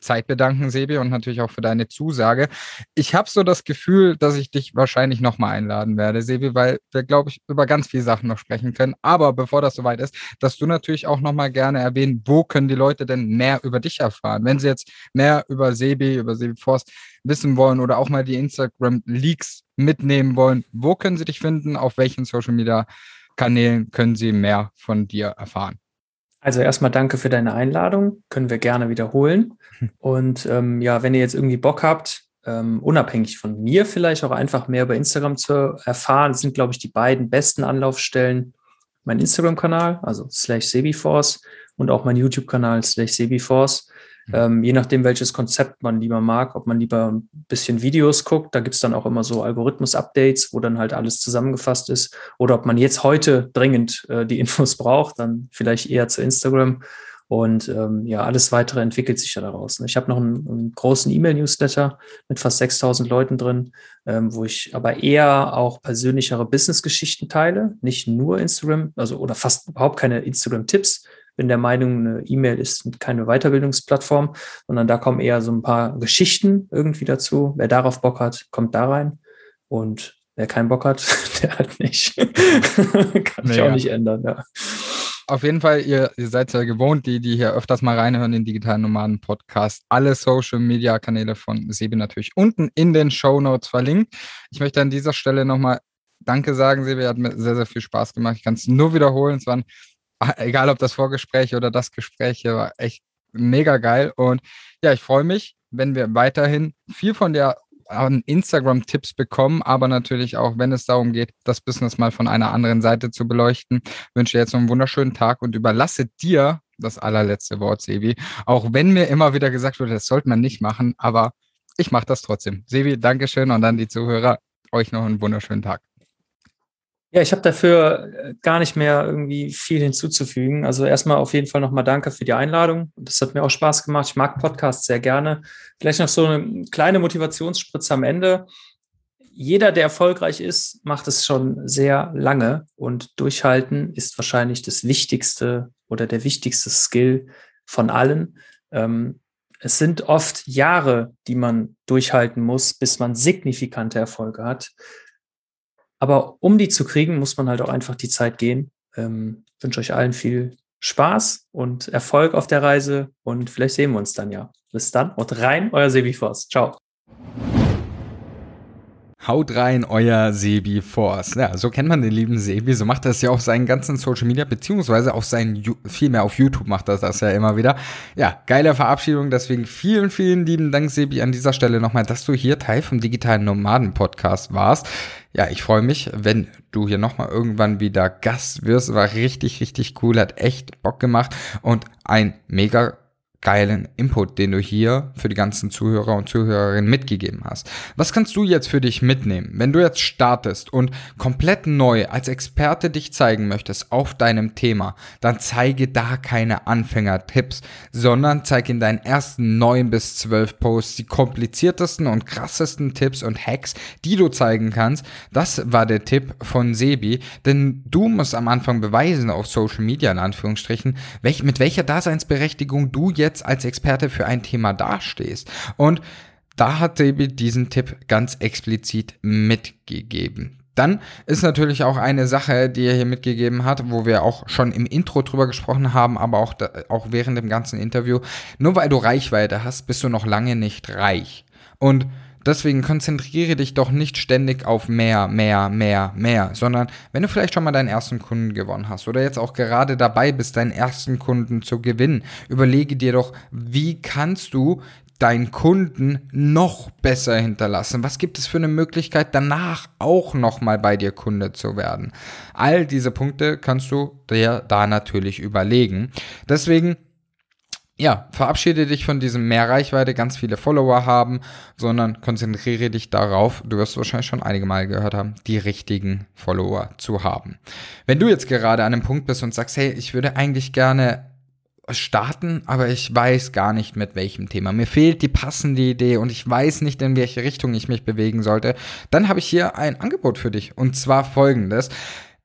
Zeit bedanken, Sebi, und natürlich auch für deine Zusage. Ich habe so das Gefühl, dass ich dich wahrscheinlich nochmal einladen werde, Sebi, weil wir, glaube ich, über ganz viele Sachen noch sprechen können. Aber bevor das soweit ist, dass du natürlich auch nochmal gerne erwähnen, wo können die Leute denn mehr über dich erfahren? Wenn sie jetzt mehr über Sebi, über Sebi Forst wissen wollen oder auch mal die Instagram-Leaks mitnehmen wollen, wo können sie dich finden? Auf welchen Social-Media-Kanälen können sie mehr von dir erfahren? Also erstmal danke für deine Einladung. Können wir gerne wiederholen. Und ähm, ja, wenn ihr jetzt irgendwie Bock habt, ähm, unabhängig von mir vielleicht auch einfach mehr über Instagram zu erfahren, sind, glaube ich, die beiden besten Anlaufstellen mein Instagram-Kanal, also slash Sebiforce und auch mein YouTube-Kanal slash Sebiforce. Mhm. Ähm, je nachdem, welches Konzept man lieber mag, ob man lieber ein bisschen Videos guckt, da gibt es dann auch immer so Algorithmus-Updates, wo dann halt alles zusammengefasst ist. Oder ob man jetzt heute dringend äh, die Infos braucht, dann vielleicht eher zu Instagram. Und ähm, ja, alles weitere entwickelt sich ja daraus. Ne? Ich habe noch einen, einen großen E-Mail-Newsletter mit fast 6000 Leuten drin, ähm, wo ich aber eher auch persönlichere Business-Geschichten teile, nicht nur Instagram, also oder fast überhaupt keine Instagram-Tipps, bin der Meinung, eine E-Mail ist keine Weiterbildungsplattform, sondern da kommen eher so ein paar Geschichten irgendwie dazu. Wer darauf Bock hat, kommt da rein. Und wer keinen Bock hat, der hat nicht. Kann nee, ich auch nicht ändern, ja. Auf jeden Fall, ihr, ihr seid ja gewohnt, die, die hier öfters mal reinhören, den digitalen Nomaden Podcast. Alle Social Media Kanäle von Sebi natürlich unten in den Show Notes verlinkt. Ich möchte an dieser Stelle nochmal Danke sagen, Sebi. Hat mir sehr, sehr viel Spaß gemacht. Ich kann es nur wiederholen. Es waren egal ob das Vorgespräch oder das Gespräch hier war echt mega geil. Und ja, ich freue mich, wenn wir weiterhin viel von der Instagram-Tipps bekommen, aber natürlich auch, wenn es darum geht, das Business mal von einer anderen Seite zu beleuchten. Ich wünsche dir jetzt noch einen wunderschönen Tag und überlasse dir das allerletzte Wort, Sevi. Auch wenn mir immer wieder gesagt wurde, das sollte man nicht machen, aber ich mache das trotzdem. Sevi, Dankeschön und dann die Zuhörer. Euch noch einen wunderschönen Tag. Ja, ich habe dafür äh, gar nicht mehr irgendwie viel hinzuzufügen. Also erstmal auf jeden Fall nochmal danke für die Einladung. Das hat mir auch Spaß gemacht. Ich mag Podcasts sehr gerne. Vielleicht noch so eine kleine Motivationsspritze am Ende. Jeder, der erfolgreich ist, macht es schon sehr lange und durchhalten ist wahrscheinlich das wichtigste oder der wichtigste Skill von allen. Ähm, es sind oft Jahre, die man durchhalten muss, bis man signifikante Erfolge hat. Aber um die zu kriegen, muss man halt auch einfach die Zeit gehen. Ähm, wünsche euch allen viel Spaß und Erfolg auf der Reise und vielleicht sehen wir uns dann ja. Bis dann und rein, euer Sebi Forst. Ciao. Haut rein, euer Sebi Force. Ja, so kennt man den lieben Sebi. So macht er es ja auf seinen ganzen Social Media, beziehungsweise auf seinen, vielmehr auf YouTube macht er das ja immer wieder. Ja, geile Verabschiedung. Deswegen vielen, vielen lieben Dank, Sebi, an dieser Stelle nochmal, dass du hier Teil vom digitalen Nomaden Podcast warst. Ja, ich freue mich, wenn du hier nochmal irgendwann wieder Gast wirst. War richtig, richtig cool, hat echt Bock gemacht und ein mega geilen Input, den du hier für die ganzen Zuhörer und Zuhörerinnen mitgegeben hast. Was kannst du jetzt für dich mitnehmen, wenn du jetzt startest und komplett neu als Experte dich zeigen möchtest auf deinem Thema, dann zeige da keine Anfänger-Tipps, sondern zeige in deinen ersten neun bis zwölf Posts die kompliziertesten und krassesten Tipps und Hacks, die du zeigen kannst. Das war der Tipp von Sebi, denn du musst am Anfang beweisen auf Social Media in Anführungsstrichen, welch, mit welcher Daseinsberechtigung du jetzt jetzt als Experte für ein Thema dastehst. Und da hat Sebi diesen Tipp ganz explizit mitgegeben. Dann ist natürlich auch eine Sache, die er hier mitgegeben hat, wo wir auch schon im Intro drüber gesprochen haben, aber auch, da, auch während dem ganzen Interview. Nur weil du Reichweite hast, bist du noch lange nicht reich. Und Deswegen konzentriere dich doch nicht ständig auf mehr, mehr, mehr, mehr, sondern wenn du vielleicht schon mal deinen ersten Kunden gewonnen hast oder jetzt auch gerade dabei bist, deinen ersten Kunden zu gewinnen, überlege dir doch, wie kannst du deinen Kunden noch besser hinterlassen? Was gibt es für eine Möglichkeit, danach auch nochmal bei dir Kunde zu werden? All diese Punkte kannst du dir da natürlich überlegen. Deswegen ja, verabschiede dich von diesem mehr Reichweite, ganz viele Follower haben, sondern konzentriere dich darauf, du wirst wahrscheinlich schon einige Mal gehört haben, die richtigen Follower zu haben. Wenn du jetzt gerade an einem Punkt bist und sagst, hey, ich würde eigentlich gerne starten, aber ich weiß gar nicht mit welchem Thema. Mir fehlt die passende Idee und ich weiß nicht, in welche Richtung ich mich bewegen sollte, dann habe ich hier ein Angebot für dich und zwar folgendes.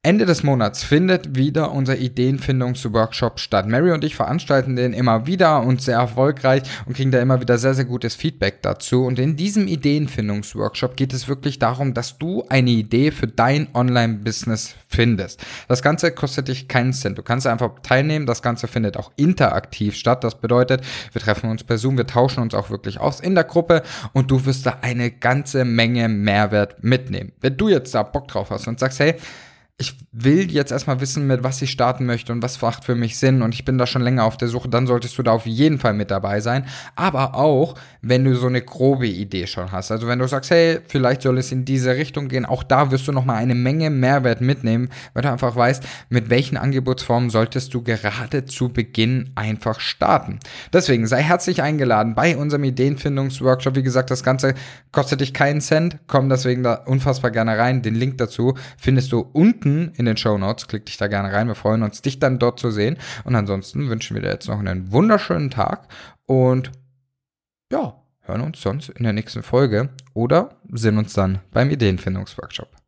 Ende des Monats findet wieder unser Ideenfindungsworkshop statt. Mary und ich veranstalten den immer wieder und sehr erfolgreich und kriegen da immer wieder sehr, sehr gutes Feedback dazu. Und in diesem Ideenfindungsworkshop geht es wirklich darum, dass du eine Idee für dein Online-Business findest. Das Ganze kostet dich keinen Cent. Du kannst einfach teilnehmen. Das Ganze findet auch interaktiv statt. Das bedeutet, wir treffen uns per Zoom, wir tauschen uns auch wirklich aus in der Gruppe und du wirst da eine ganze Menge Mehrwert mitnehmen. Wenn du jetzt da Bock drauf hast und sagst, hey, ich will jetzt erstmal wissen, mit was ich starten möchte und was macht für mich Sinn und ich bin da schon länger auf der Suche, dann solltest du da auf jeden Fall mit dabei sein. Aber auch, wenn du so eine grobe Idee schon hast. Also wenn du sagst, hey, vielleicht soll es in diese Richtung gehen, auch da wirst du nochmal eine Menge Mehrwert mitnehmen, weil du einfach weißt, mit welchen Angebotsformen solltest du gerade zu Beginn einfach starten. Deswegen sei herzlich eingeladen bei unserem Ideenfindungsworkshop. Wie gesagt, das Ganze kostet dich keinen Cent. Komm deswegen da unfassbar gerne rein. Den Link dazu findest du unten in den Show Notes. Klick dich da gerne rein. Wir freuen uns, dich dann dort zu sehen. Und ansonsten wünschen wir dir jetzt noch einen wunderschönen Tag und ja, hören uns sonst in der nächsten Folge oder sehen uns dann beim Ideenfindungsworkshop.